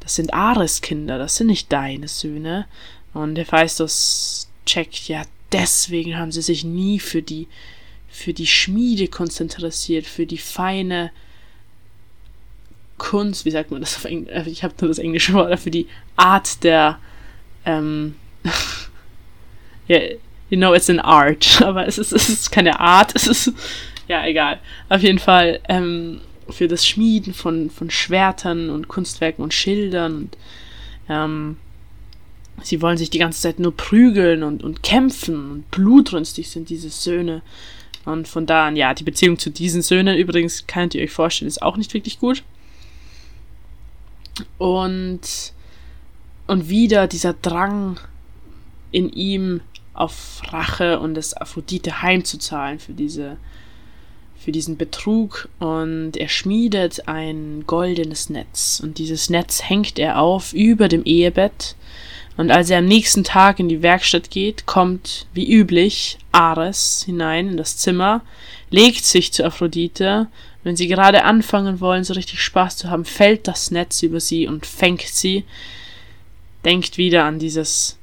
das sind Ares Kinder, das sind nicht deine Söhne. Und Hephaistos checkt, ja, deswegen haben sie sich nie für die, für die Schmiede konzentriert, für die feine Kunst, wie sagt man das auf Englisch? Äh, ich habe nur das englische Wort, für die Art der, ähm, ja, you know it's an art, aber es ist, es ist keine Art, es ist, ja, egal. Auf jeden Fall ähm, für das Schmieden von, von Schwertern und Kunstwerken und Schildern und ähm, sie wollen sich die ganze Zeit nur prügeln und, und kämpfen und blutrünstig sind diese Söhne. Und von da an, ja, die Beziehung zu diesen Söhnen übrigens, könnt ihr euch vorstellen, ist auch nicht wirklich gut. Und, und wieder dieser Drang in ihm auf Rache und das Aphrodite heimzuzahlen für diese, für diesen Betrug. Und er schmiedet ein goldenes Netz. Und dieses Netz hängt er auf über dem Ehebett. Und als er am nächsten Tag in die Werkstatt geht, kommt wie üblich Ares hinein in das Zimmer, legt sich zu Aphrodite. Wenn sie gerade anfangen wollen, so richtig Spaß zu haben, fällt das Netz über sie und fängt sie. Denkt wieder an dieses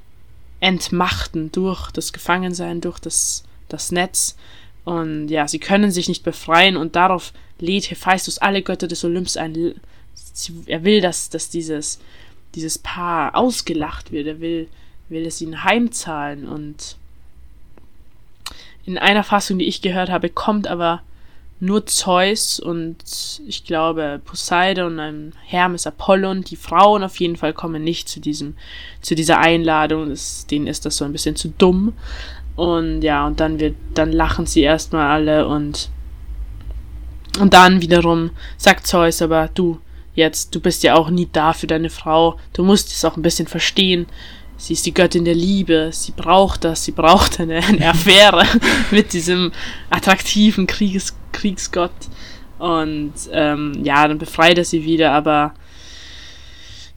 Entmachten durch das Gefangensein, durch das, das Netz. Und ja, sie können sich nicht befreien und darauf lädt Hephaistos alle Götter des Olymps ein. Er will, dass, dass dieses, dieses Paar ausgelacht wird. Er will, will es ihnen heimzahlen. Und in einer Fassung, die ich gehört habe, kommt aber nur Zeus und ich glaube Poseidon, ein Hermes, Apollon, die Frauen auf jeden Fall kommen nicht zu diesem, zu dieser Einladung. Das, denen ist das so ein bisschen zu dumm. Und ja, und dann wird, dann lachen sie erstmal alle und und dann wiederum sagt Zeus aber, du, jetzt, du bist ja auch nie da für deine Frau, du musst es auch ein bisschen verstehen. Sie ist die Göttin der Liebe, sie braucht das, sie braucht eine, eine Affäre mit diesem attraktiven Krieges, Kriegsgott. Und ähm, ja, dann befreit er sie wieder, aber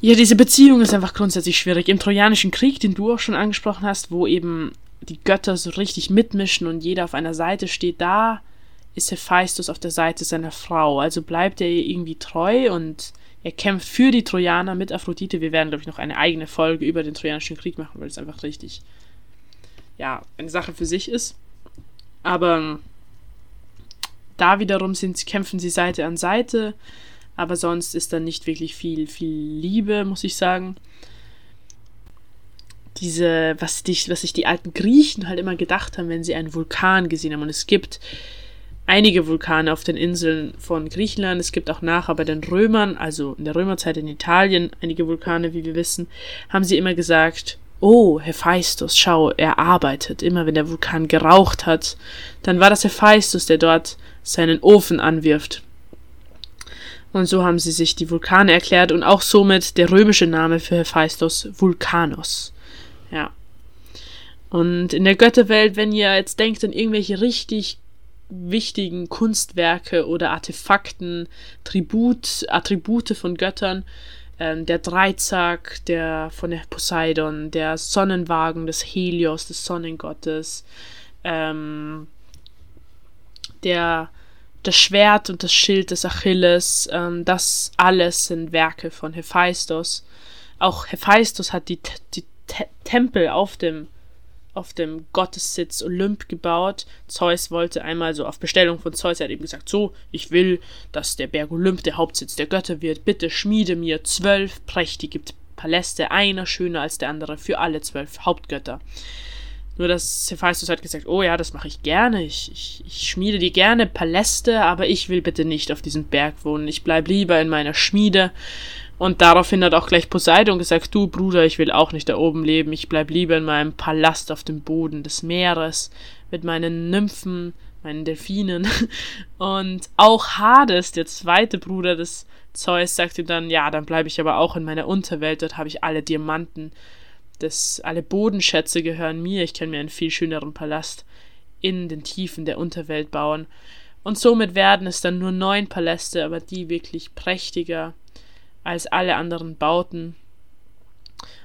ja, diese Beziehung ist einfach grundsätzlich schwierig. Im Trojanischen Krieg, den du auch schon angesprochen hast, wo eben die Götter so richtig mitmischen und jeder auf einer Seite steht, da ist Hephaistos auf der Seite seiner Frau. Also bleibt er ihr irgendwie treu und er kämpft für die Trojaner mit Aphrodite. Wir werden, glaube ich, noch eine eigene Folge über den Trojanischen Krieg machen, weil es einfach richtig, ja, eine Sache für sich ist. Aber da wiederum sind, kämpfen sie Seite an Seite, aber sonst ist da nicht wirklich viel, viel Liebe, muss ich sagen. Diese, was, die, was sich die alten Griechen halt immer gedacht haben, wenn sie einen Vulkan gesehen haben. Und es gibt einige Vulkane auf den Inseln von Griechenland. Es gibt auch nachher bei den Römern, also in der Römerzeit in Italien, einige Vulkane, wie wir wissen, haben sie immer gesagt, oh, Hephaistos, schau, er arbeitet. Immer wenn der Vulkan geraucht hat, dann war das Hephaistos, der dort seinen Ofen anwirft. Und so haben sie sich die Vulkane erklärt und auch somit der römische Name für Hephaistos Vulkanos. Ja. Und in der Götterwelt, wenn ihr jetzt denkt an irgendwelche richtig wichtigen Kunstwerke oder Artefakten, Tribut, Attribute von Göttern, ähm, der Dreizack, der von der Poseidon, der Sonnenwagen des Helios, des Sonnengottes, ähm, der das Schwert und das Schild des Achilles, ähm, das alles sind Werke von Hephaistos. Auch Hephaistos hat die, die Te Tempel auf dem, auf dem Gottessitz Olymp gebaut. Zeus wollte einmal so auf Bestellung von Zeus, er hat eben gesagt, so, ich will, dass der Berg Olymp der Hauptsitz der Götter wird. Bitte schmiede mir zwölf prächtige Paläste, einer schöner als der andere, für alle zwölf Hauptgötter. Nur dass Hephaistos hat gesagt, oh ja, das mache ich gerne. Ich, ich, ich schmiede dir gerne Paläste, aber ich will bitte nicht auf diesem Berg wohnen. Ich bleib lieber in meiner Schmiede. Und daraufhin hat auch gleich Poseidon gesagt, du Bruder, ich will auch nicht da oben leben. Ich bleib lieber in meinem Palast auf dem Boden des Meeres mit meinen Nymphen, meinen Delfinen. Und auch Hades, der zweite Bruder des Zeus, sagt ihm dann, ja, dann bleibe ich aber auch in meiner Unterwelt. Dort habe ich alle Diamanten das, alle Bodenschätze gehören mir, ich kann mir einen viel schöneren Palast in den Tiefen der Unterwelt bauen. Und somit werden es dann nur neun Paläste, aber die wirklich prächtiger als alle anderen Bauten.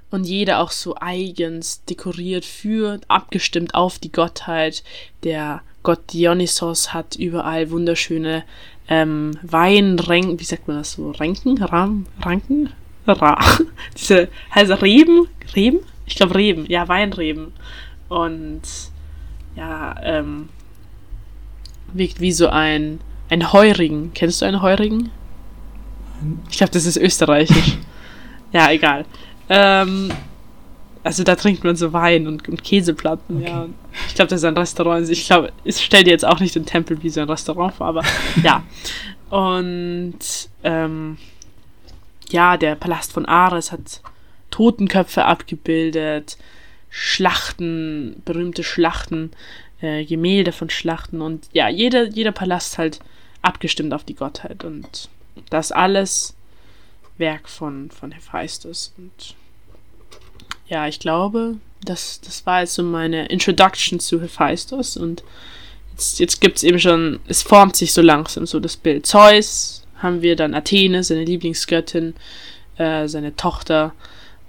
Und jeder auch so eigens dekoriert für, abgestimmt auf die Gottheit. Der Gott Dionysos hat überall wunderschöne ähm, Weinränken, wie sagt man das so? Ränken? Ram, Ranken? Ra. Diese, also Reben, Reben? Ich glaube Reben, ja, Weinreben. Und ja, ähm, wirkt wie so ein, ein Heurigen. Kennst du einen Heurigen? Ich glaube, das ist österreichisch. ja, egal. Ähm, also da trinkt man so Wein und, und Käseplatten, okay. ja. Ich glaube, das ist ein Restaurant. Ich glaube, ich stelle dir jetzt auch nicht den Tempel wie so ein Restaurant vor, aber ja. Und ähm, ja, der Palast von Ares hat Totenköpfe abgebildet, Schlachten, berühmte Schlachten, äh, Gemälde von Schlachten und ja, jeder, jeder Palast halt abgestimmt auf die Gottheit und das alles Werk von, von Hephaistos und ja, ich glaube, das, das war jetzt so meine Introduction zu Hephaistos und jetzt, jetzt gibt es eben schon, es formt sich so langsam so das Bild. Zeus haben wir dann Athene, seine Lieblingsgöttin, äh, seine Tochter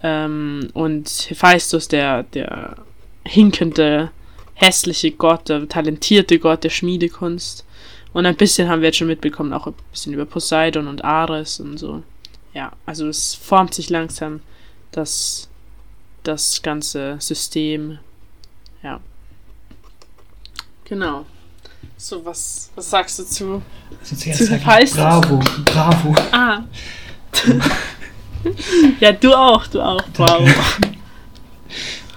ähm, und Hephaistos, der, der hinkende, hässliche Gott, der talentierte Gott der Schmiedekunst. Und ein bisschen haben wir jetzt schon mitbekommen, auch ein bisschen über Poseidon und Ares und so. Ja, also es formt sich langsam das, das ganze System. Ja. Genau. So, was, was sagst du zu? Also zuerst zu heißt Bravo, bravo. Ah. ja, du auch, du auch. Bravo.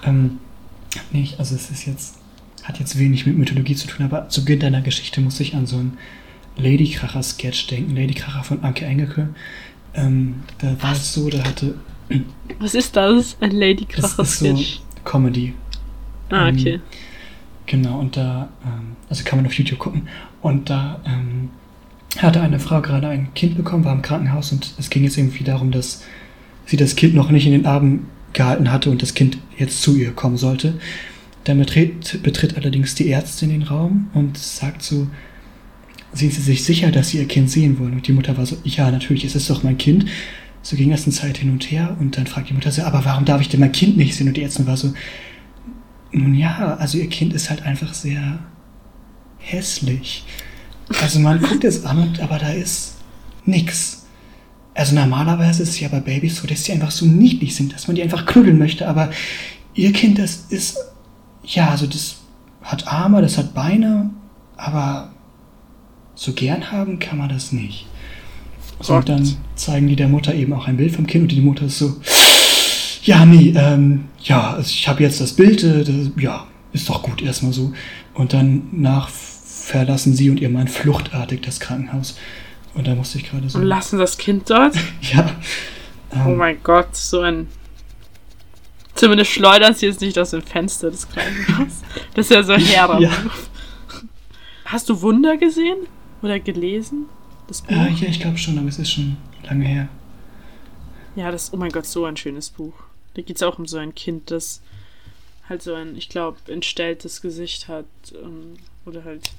ähm, nicht, also es ist jetzt, hat jetzt wenig mit Mythologie zu tun, aber zu Beginn deiner Geschichte muss ich an so einen Ladykracher-Sketch denken. Ladykracher von Anke Engelke. Ähm, da war es so, da hatte. Was ist das? Ein Ladykracher-Sketch? So Comedy. Ah, okay. Ähm, genau, und da, ähm, also kann man auf YouTube gucken. Und da ähm, hatte eine Frau gerade ein Kind bekommen, war im Krankenhaus und es ging jetzt irgendwie darum, dass sie das Kind noch nicht in den Armen gehalten hatte und das Kind jetzt zu ihr kommen sollte. Dann betritt, betritt allerdings die Ärztin den Raum und sagt so, sind Sie sich sicher, dass Sie Ihr Kind sehen wollen? Und die Mutter war so, ja, natürlich, es ist doch mein Kind. So ging das eine Zeit hin und her und dann fragt die Mutter so, aber warum darf ich denn mein Kind nicht sehen? Und die Ärztin war so, nun ja, also Ihr Kind ist halt einfach sehr hässlich. Also man guckt es an, aber da ist nix. Also normalerweise ist es ja bei Babys so, dass sie einfach so niedlich sind, dass man die einfach knuddeln möchte, aber ihr Kind, das ist, ja, also das hat Arme, das hat Beine, aber so gern haben kann man das nicht. So, und dann zeigen die der Mutter eben auch ein Bild vom Kind und die Mutter ist so, ja, nee, ähm, ja, also ich habe jetzt das Bild, äh, das, ja, ist doch gut erstmal so. Und dann nach verlassen sie und ihr Mann fluchtartig das Krankenhaus. Und da musste ich gerade so. Und lassen das Kind dort? ja. Ähm, oh mein Gott, so ein. Zumindest schleudern sie es nicht aus dem Fenster des Krankenhauses. Das ist ja so ein Herr. ja. Hast du Wunder gesehen? Oder gelesen? Das Buch? Äh, ja, ich glaube schon, aber es ist schon lange her. Ja, das, oh mein Gott, so ein schönes Buch. Da geht es auch um so ein Kind, das halt so ein, ich glaube, entstelltes Gesicht hat. Ähm, oder halt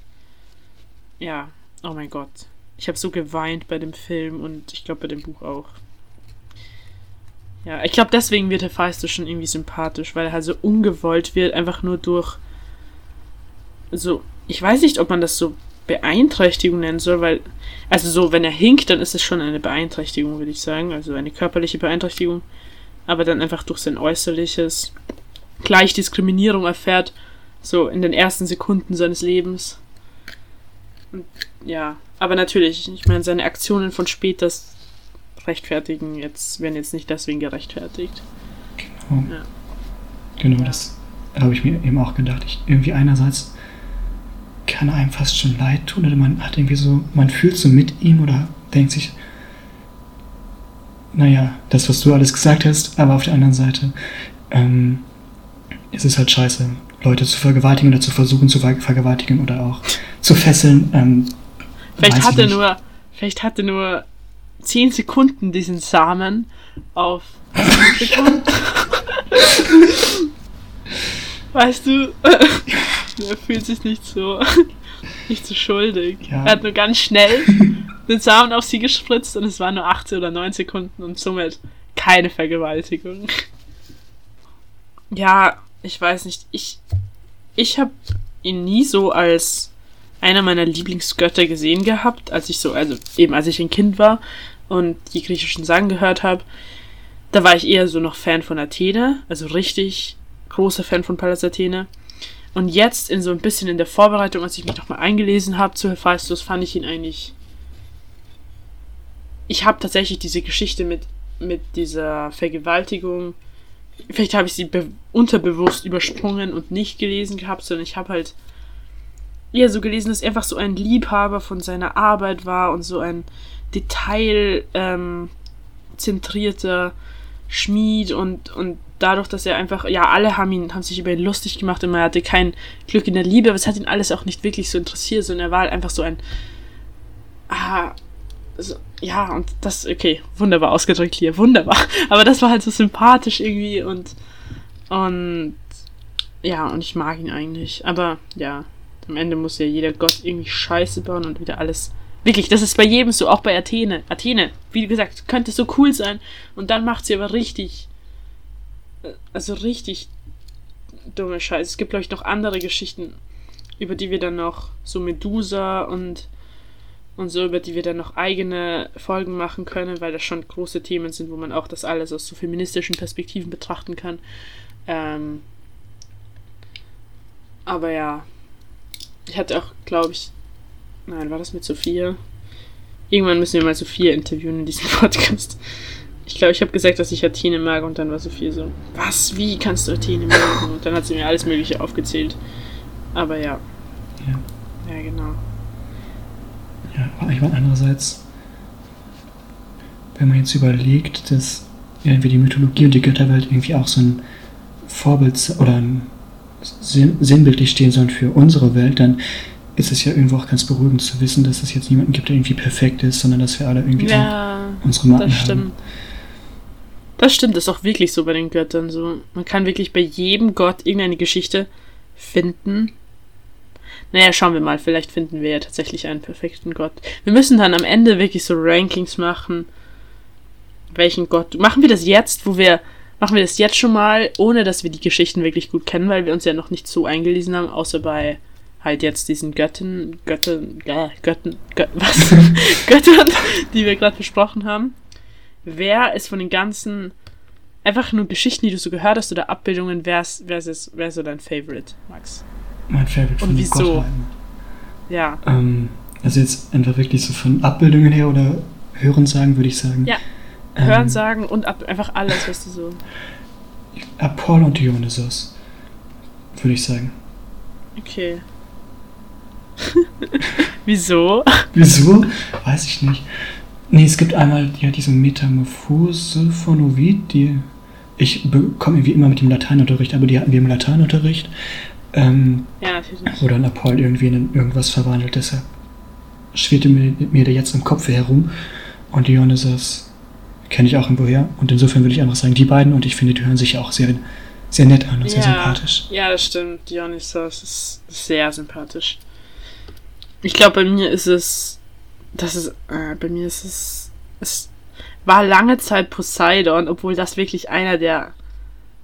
ja, oh mein Gott. Ich habe so geweint bei dem Film und ich glaube bei dem Buch auch. Ja, ich glaube deswegen wird Feister schon irgendwie sympathisch, weil er halt so ungewollt wird, einfach nur durch so, ich weiß nicht, ob man das so Beeinträchtigung nennen soll, weil, also so, wenn er hinkt, dann ist es schon eine Beeinträchtigung, würde ich sagen, also eine körperliche Beeinträchtigung, aber dann einfach durch sein Äußerliches gleich Diskriminierung erfährt, so in den ersten Sekunden seines Lebens. Ja, aber natürlich, ich meine, seine Aktionen von später rechtfertigen jetzt, werden jetzt nicht deswegen gerechtfertigt. Genau. Ja. Genau, das habe ich mir eben auch gedacht. Ich, irgendwie einerseits kann einem fast schon leid tun oder man hat irgendwie so, man fühlt so mit ihm oder denkt sich, naja, das, was du alles gesagt hast, aber auf der anderen Seite ähm, ist es halt scheiße, Leute zu vergewaltigen oder zu versuchen zu vergewaltigen oder auch zu fesseln. Ähm, vielleicht hat nur, vielleicht hat er nur 10 Sekunden diesen Samen auf weißt du, er fühlt sich nicht so, nicht so schuldig. Ja. Er hat nur ganz schnell den Samen auf sie gespritzt und es waren nur 18 oder 9 Sekunden und somit keine Vergewaltigung. Ja, ich weiß nicht, ich, ich habe ihn nie so als einer meiner Lieblingsgötter gesehen gehabt, als ich so, also eben als ich ein Kind war und die griechischen Sagen gehört habe. Da war ich eher so noch Fan von Athene, also richtig großer Fan von Pallas Athene. Und jetzt in so ein bisschen in der Vorbereitung, als ich mich nochmal eingelesen habe zu Hephaistos, fand ich ihn eigentlich. Ich habe tatsächlich diese Geschichte mit, mit dieser Vergewaltigung vielleicht habe ich sie unterbewusst übersprungen und nicht gelesen gehabt, sondern ich habe halt eher so gelesen, dass er einfach so ein Liebhaber von seiner Arbeit war und so ein detailzentrierter ähm, Schmied und, und dadurch, dass er einfach, ja, alle haben ihn, haben sich über ihn lustig gemacht und er hatte kein Glück in der Liebe, aber es hat ihn alles auch nicht wirklich so interessiert, sondern er war halt einfach so ein, ah, so, ja, und das, okay, wunderbar ausgedrückt hier, wunderbar. Aber das war halt so sympathisch irgendwie und, und, ja, und ich mag ihn eigentlich. Aber, ja, Am Ende muss ja jeder Gott irgendwie Scheiße bauen und wieder alles. Wirklich, das ist bei jedem so, auch bei Athene. Athene, wie gesagt, könnte so cool sein. Und dann macht sie aber richtig. äh, Also richtig dumme Scheiße. Es gibt, glaube ich, noch andere Geschichten, über die wir dann noch so Medusa und und so, über die wir dann noch eigene Folgen machen können, weil das schon große Themen sind, wo man auch das alles aus so feministischen Perspektiven betrachten kann. Ähm, aber ja, ich hatte auch, glaube ich, nein, war das mit Sophia? Irgendwann müssen wir mal Sophia interviewen in diesem Podcast. Ich glaube, ich habe gesagt, dass ich Athene mag und dann war Sophia so, was, wie kannst du Athene mögen? Und dann hat sie mir alles Mögliche aufgezählt. Aber ja, Ja. ja genau. Ja, aber ich meine, andererseits, wenn man jetzt überlegt, dass irgendwie die Mythologie und die Götterwelt irgendwie auch so ein Vorbild oder ein Sinn, sinnbildlich stehen sollen für unsere Welt, dann ist es ja irgendwo auch ganz beruhigend zu wissen, dass es jetzt niemanden gibt, der irgendwie perfekt ist, sondern dass wir alle irgendwie Ja, unsere Macken das haben. stimmt. Das stimmt, das ist auch wirklich so bei den Göttern so. Man kann wirklich bei jedem Gott irgendeine Geschichte finden. Naja, schauen wir mal, vielleicht finden wir ja tatsächlich einen perfekten Gott. Wir müssen dann am Ende wirklich so Rankings machen. Welchen Gott. Machen wir das jetzt, wo wir. Machen wir das jetzt schon mal, ohne dass wir die Geschichten wirklich gut kennen, weil wir uns ja noch nicht so eingelesen haben, außer bei halt jetzt diesen Götten, Götten, äh, Götten, Gött, was? Göttern, die wir gerade besprochen haben. Wer ist von den ganzen einfach nur Geschichten, die du so gehört hast oder Abbildungen, wer ist, wer ist, wer ist so dein Favorite, Max? Mein Favorite von Und wieso? Gottheiten. Ja. Ähm, also jetzt entweder wirklich so von Abbildungen her oder Hören sagen, würde ich sagen. Ja. Ähm, Hören, sagen und ab, einfach alles, was du so. Apoll und Dionysos, würde ich sagen. Okay. Wieso? Wieso? Weiß ich nicht. Nee, es gibt einmal ja diese Metamorphose von Ovid, die ich bekomme irgendwie immer mit dem Lateinunterricht, aber die hatten wir im Lateinunterricht, ähm, Ja, natürlich. wo dann Apoll irgendwie in irgendwas verwandelt, deshalb schwirrte mir, mir der jetzt im Kopf herum und Dionysos kenne ich auch irgendwoher und insofern würde ich einfach sagen, die beiden und ich finde, die hören sich auch sehr, sehr nett an und sehr Ja. sympathisch. Ja, das stimmt. Dionysos ist sehr sympathisch. Ich glaube, bei mir ist es. Das ist. Äh, bei mir ist es. Es war lange Zeit Poseidon, obwohl das wirklich einer der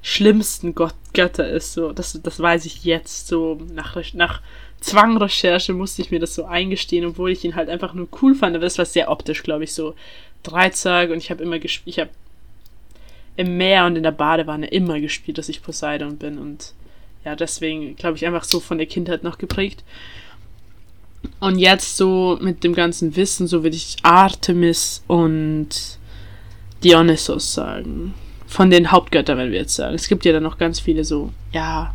schlimmsten Gott Götter ist. So, das, das weiß ich jetzt. So nach, nach Zwangrecherche musste ich mir das so eingestehen, obwohl ich ihn halt einfach nur cool fand. Aber das war sehr optisch, glaube ich, so Dreizeug und ich habe immer gespielt. Ich habe im Meer und in der Badewanne immer gespielt, dass ich Poseidon bin und ja, deswegen glaube ich einfach so von der Kindheit noch geprägt. Und jetzt so mit dem ganzen Wissen, so würde ich Artemis und Dionysos sagen. Von den Hauptgöttern, wenn wir jetzt sagen. Es gibt ja dann noch ganz viele so, ja,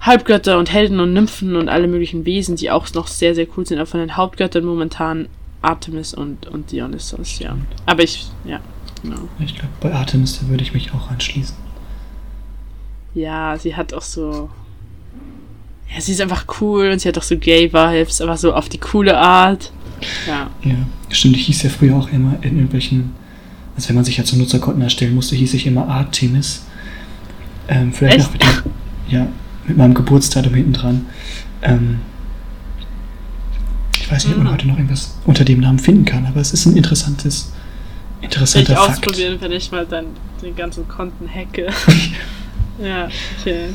Halbgötter und Helden und Nymphen und alle möglichen Wesen, die auch noch sehr, sehr cool sind. Aber von den Hauptgöttern momentan Artemis und, und Dionysos, ja. Aber ich, ja, genau. Ich glaube, bei Artemis, da würde ich mich auch anschließen. Ja, sie hat auch so. Ja, sie ist einfach cool und sie hat auch so Gay-Vibes, aber so auf die coole Art. Ja. Ja, stimmt, ich hieß ja früher auch immer in irgendwelchen, also wenn man sich ja zum Nutzerkonten erstellen musste, hieß ich immer Artemis. Ähm, vielleicht Echt? noch mit dem, ja, mit meinem Geburtsdatum hinten dran. Ähm, ich weiß nicht, ob man Mhm. heute noch irgendwas unter dem Namen finden kann, aber es ist ein interessantes, interessanter ich Fakt. ausprobieren, wenn ich mal dann den ganzen Konten hacke. ja, okay.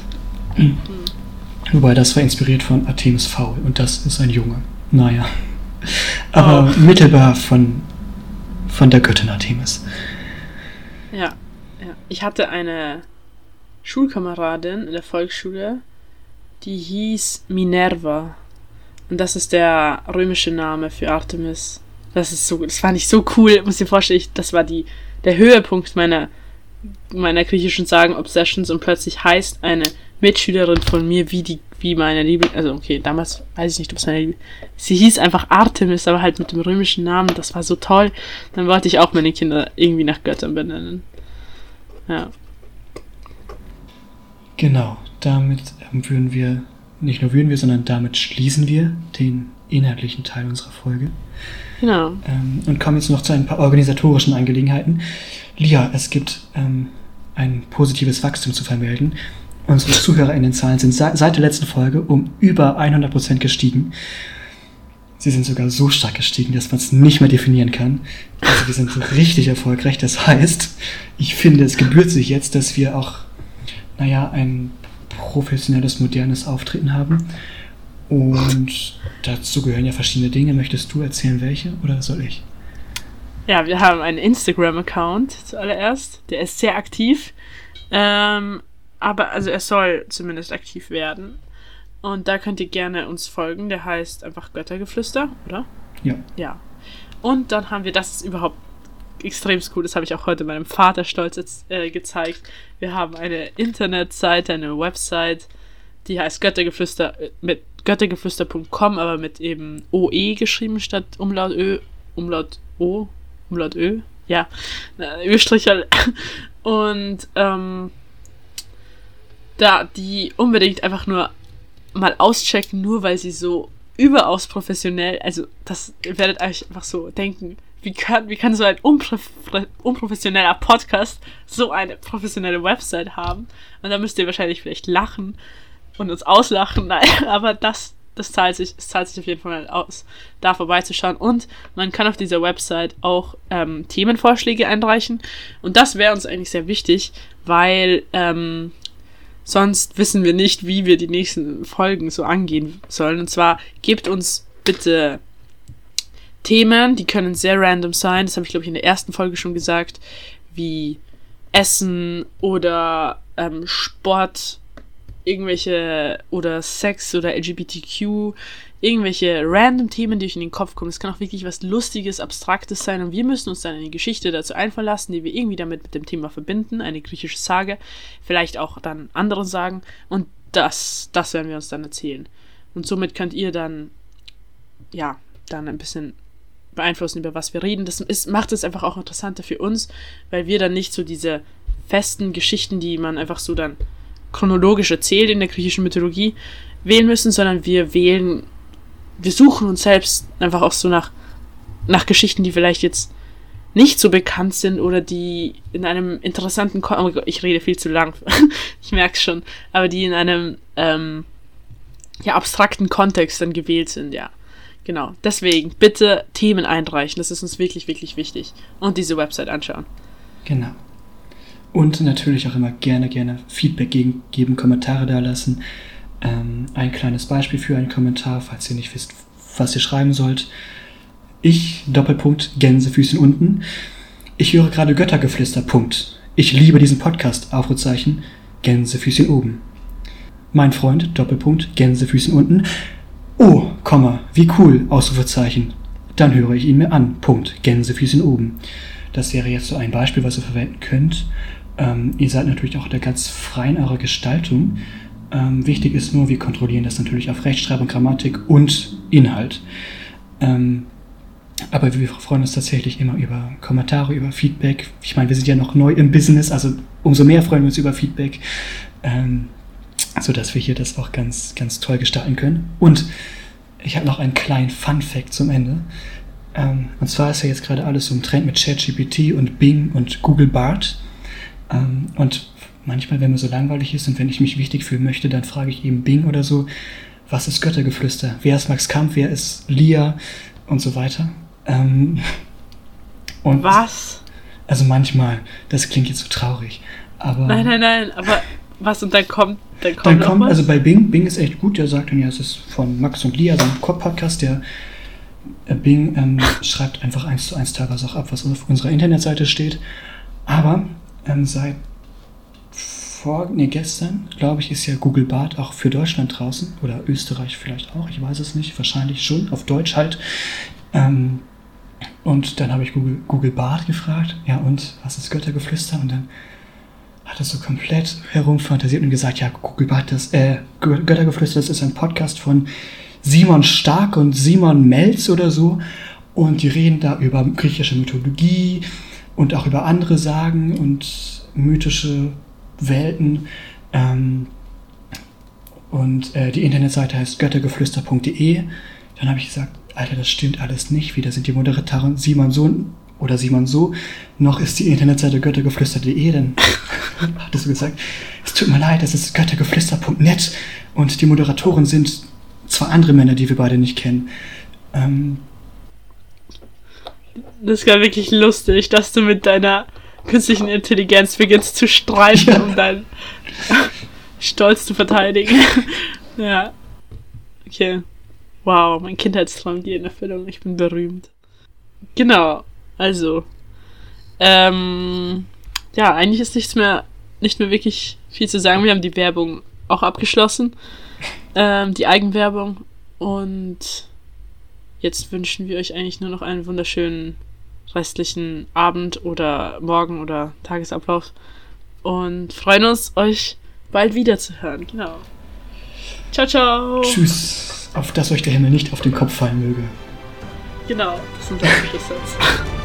Wobei das war inspiriert von Artemis Fowl und das ist ein Junge. Naja. Aber Oh. mittelbar von, von der Göttin Artemis. Ja, ja. Ich hatte eine Schulkameradin in der Volksschule, die hieß Minerva. Und das ist der römische Name für Artemis. Das ist so, das fand ich so cool. Muss dir vorstellen, ich, das war die, der Höhepunkt meiner, meiner griechischen Sagen-Obsessions und plötzlich heißt eine Mitschülerin von mir wie die, wie meine Liebe, also okay, damals weiß ich nicht, ob es meine Liebe, sie hieß einfach Artemis, aber halt mit dem römischen Namen, das war so toll. Dann wollte ich auch meine Kinder irgendwie nach Göttern benennen. Ja. Genau, damit ähm, würden wir, nicht nur würden wir, sondern damit schließen wir den inhaltlichen Teil unserer Folge Genau. ähm, und kommen jetzt noch zu ein paar organisatorischen Angelegenheiten. Lia, es gibt ähm, ein positives Wachstum zu vermelden. unsere ZuhörerInnen-Zahlen sind seit der letzten Folge um über 100% gestiegen. Sie sind sogar so stark gestiegen, dass man es nicht mehr definieren kann. Also wir sind so richtig erfolgreich. Das heißt, ich finde, es gebührt sich jetzt, dass wir auch, naja, ein professionelles, modernes Auftreten haben. Und dazu gehören ja verschiedene Dinge. Möchtest du erzählen, welche oder soll ich? Ja, wir haben einen Instagram-Account zuallererst. Der ist sehr aktiv. Ähm, aber also er soll zumindest aktiv werden. Und da könnt ihr gerne uns folgen. Der heißt einfach Göttergeflüster, oder? Ja. Ja. Und dann haben wir, das ist überhaupt extrem cool, das habe ich auch heute meinem Vater stolz jetzt, äh, gezeigt. Wir haben eine Internetseite, eine Website, die heißt Göttergeflüster äh, mit göttergeflüster.com, aber mit eben OE geschrieben statt Umlaut Ö, Umlaut O, Umlaut Ö, ja, Ö-Strich halt. Und ähm, da die unbedingt einfach nur mal auschecken, nur weil sie so überaus professionell, also das werdet euch einfach so denken, wie kann, wie kann so ein unprof unprofessioneller Podcast so eine professionelle Website haben? Und da müsst ihr wahrscheinlich vielleicht lachen und uns auslachen, nein, aber das, das zahlt sich, es zahlt sich auf jeden Fall aus, da vorbeizuschauen. Und man kann auf dieser Website auch ähm, Themenvorschläge einreichen. Und das wäre uns eigentlich sehr wichtig, weil ähm, sonst wissen wir nicht, wie wir die nächsten Folgen so angehen sollen. Und zwar gebt uns bitte Themen, die können sehr random sein, das habe ich glaube ich in der ersten Folge schon gesagt, wie Essen oder ähm, Sport, irgendwelche oder Sex oder LGBTQ, irgendwelche random Themen, die euch in den Kopf kommen. Es kann auch wirklich was Lustiges, Abstraktes sein und wir müssen uns dann eine Geschichte dazu einfallen lassen, die wir irgendwie damit mit dem Thema verbinden, eine griechische Sage, vielleicht auch dann andere Sagen und das, das werden wir uns dann erzählen. Und somit könnt ihr dann, ja, dann ein bisschen beeinflussen, über was wir reden. Das ist, macht es einfach auch interessanter für uns, weil wir dann nicht so diese festen Geschichten, die man einfach so dann chronologisch erzählt in der griechischen Mythologie, wählen müssen, sondern wir wählen wir suchen uns selbst einfach auch so nach, nach Geschichten, die vielleicht jetzt nicht so bekannt sind oder die in einem interessanten Kon oh Gott, ich rede viel zu lang, ich merke schon, aber die in einem ähm, ja, abstrakten Kontext dann gewählt sind, ja. Genau. Deswegen bitte Themen einreichen, das ist uns wirklich, wirklich wichtig. Und diese Website anschauen. Genau. Und natürlich auch immer gerne, gerne Feedback geben, Kommentare da lassen. Ähm, ein kleines Beispiel für einen Kommentar, falls ihr nicht wisst, was ihr schreiben sollt. Ich, Doppelpunkt, Gänsefüßchen unten. Ich höre gerade Göttergeflüster, Punkt. Ich liebe diesen Podcast, Aufrufzeichen, Gänsefüßchen oben. Mein Freund, Doppelpunkt, Gänsefüßchen unten. Oh, Komma, wie cool, Ausrufezeichen. Dann höre ich ihn mir an, Punkt, Gänsefüßchen oben. Das wäre jetzt so ein Beispiel, was ihr verwenden könnt. Ähm, ihr seid natürlich auch da ganz frei in eurer Gestaltung. Ähm, wichtig ist nur, wir kontrollieren das natürlich auf Rechtschreibung, Grammatik und Inhalt. Ähm, aber wir freuen uns tatsächlich immer über Kommentare, über Feedback. Ich meine, wir sind ja noch neu im Business, also umso mehr freuen wir uns über Feedback, ähm, sodass wir hier das auch ganz, ganz toll gestalten können. Und ich habe noch einen kleinen Fun-Fact zum Ende. Ähm, und zwar ist ja jetzt gerade alles so im Trend mit ChatGPT und Bing und Google Bart. Ähm, und manchmal, wenn mir so langweilig ist und wenn ich mich wichtig fühlen möchte, dann frage ich eben Bing oder so, was ist Göttergeflüster? Wer ist Max Kampf? Wer ist Lia? Und so weiter. Ähm, und was? Also manchmal, das klingt jetzt so traurig, aber... Nein, nein, nein, aber was und dann kommt... Dann kommt, dann kommt also bei Bing, Bing ist echt gut, der sagt dann ja, es ist von Max und Lia, sein Podcast, der äh, Bing ähm, schreibt einfach eins zu eins teilweise auch ab, was auf unserer Internetseite steht. Aber ähm, seit vor, nee, gestern, glaube ich, ist ja Google Bart auch für Deutschland draußen oder Österreich vielleicht auch, ich weiß es nicht, wahrscheinlich schon, auf Deutsch halt. Ähm, und dann habe ich Google, Google Bart gefragt, ja und, was ist Göttergeflüster? Und dann hat er so komplett herumfantasiert und gesagt, ja, Google Bart, das, äh, Göttergeflüster, das ist ein Podcast von Simon Stark und Simon Melz oder so. Und die reden da über griechische Mythologie und auch über andere Sagen und mythische Welten. Ähm, und äh, die Internetseite heißt göttergeflüster.de. Dann habe ich gesagt, Alter, das stimmt alles nicht. Weder sind die Moderatoren Simon so oder Simon so, noch ist die Internetseite göttergeflüster.de, denn hattest du gesagt. Es tut mir leid, es ist göttergeflüster.net und die Moderatoren sind zwei andere Männer, die wir beide nicht kennen. Ähm, das war wirklich lustig, dass du mit deiner künstlichen Intelligenz beginnst zu streiten, um deinen Stolz zu verteidigen. ja. Okay. Wow, mein Kindheitstraum geht in Erfüllung. Ich bin berühmt. Genau. Also. Ähm, ja, eigentlich ist nichts mehr, nicht mehr wirklich viel zu sagen. Wir haben die Werbung auch abgeschlossen. Ähm, die Eigenwerbung. Und jetzt wünschen wir euch eigentlich nur noch einen wunderschönen restlichen Abend oder Morgen oder Tagesablauf und freuen uns, euch bald wieder zu hören. Genau. Ciao, ciao. Tschüss. Auf dass euch der Himmel nicht auf den Kopf fallen möge. Genau, das sind unsere Schlusssatz.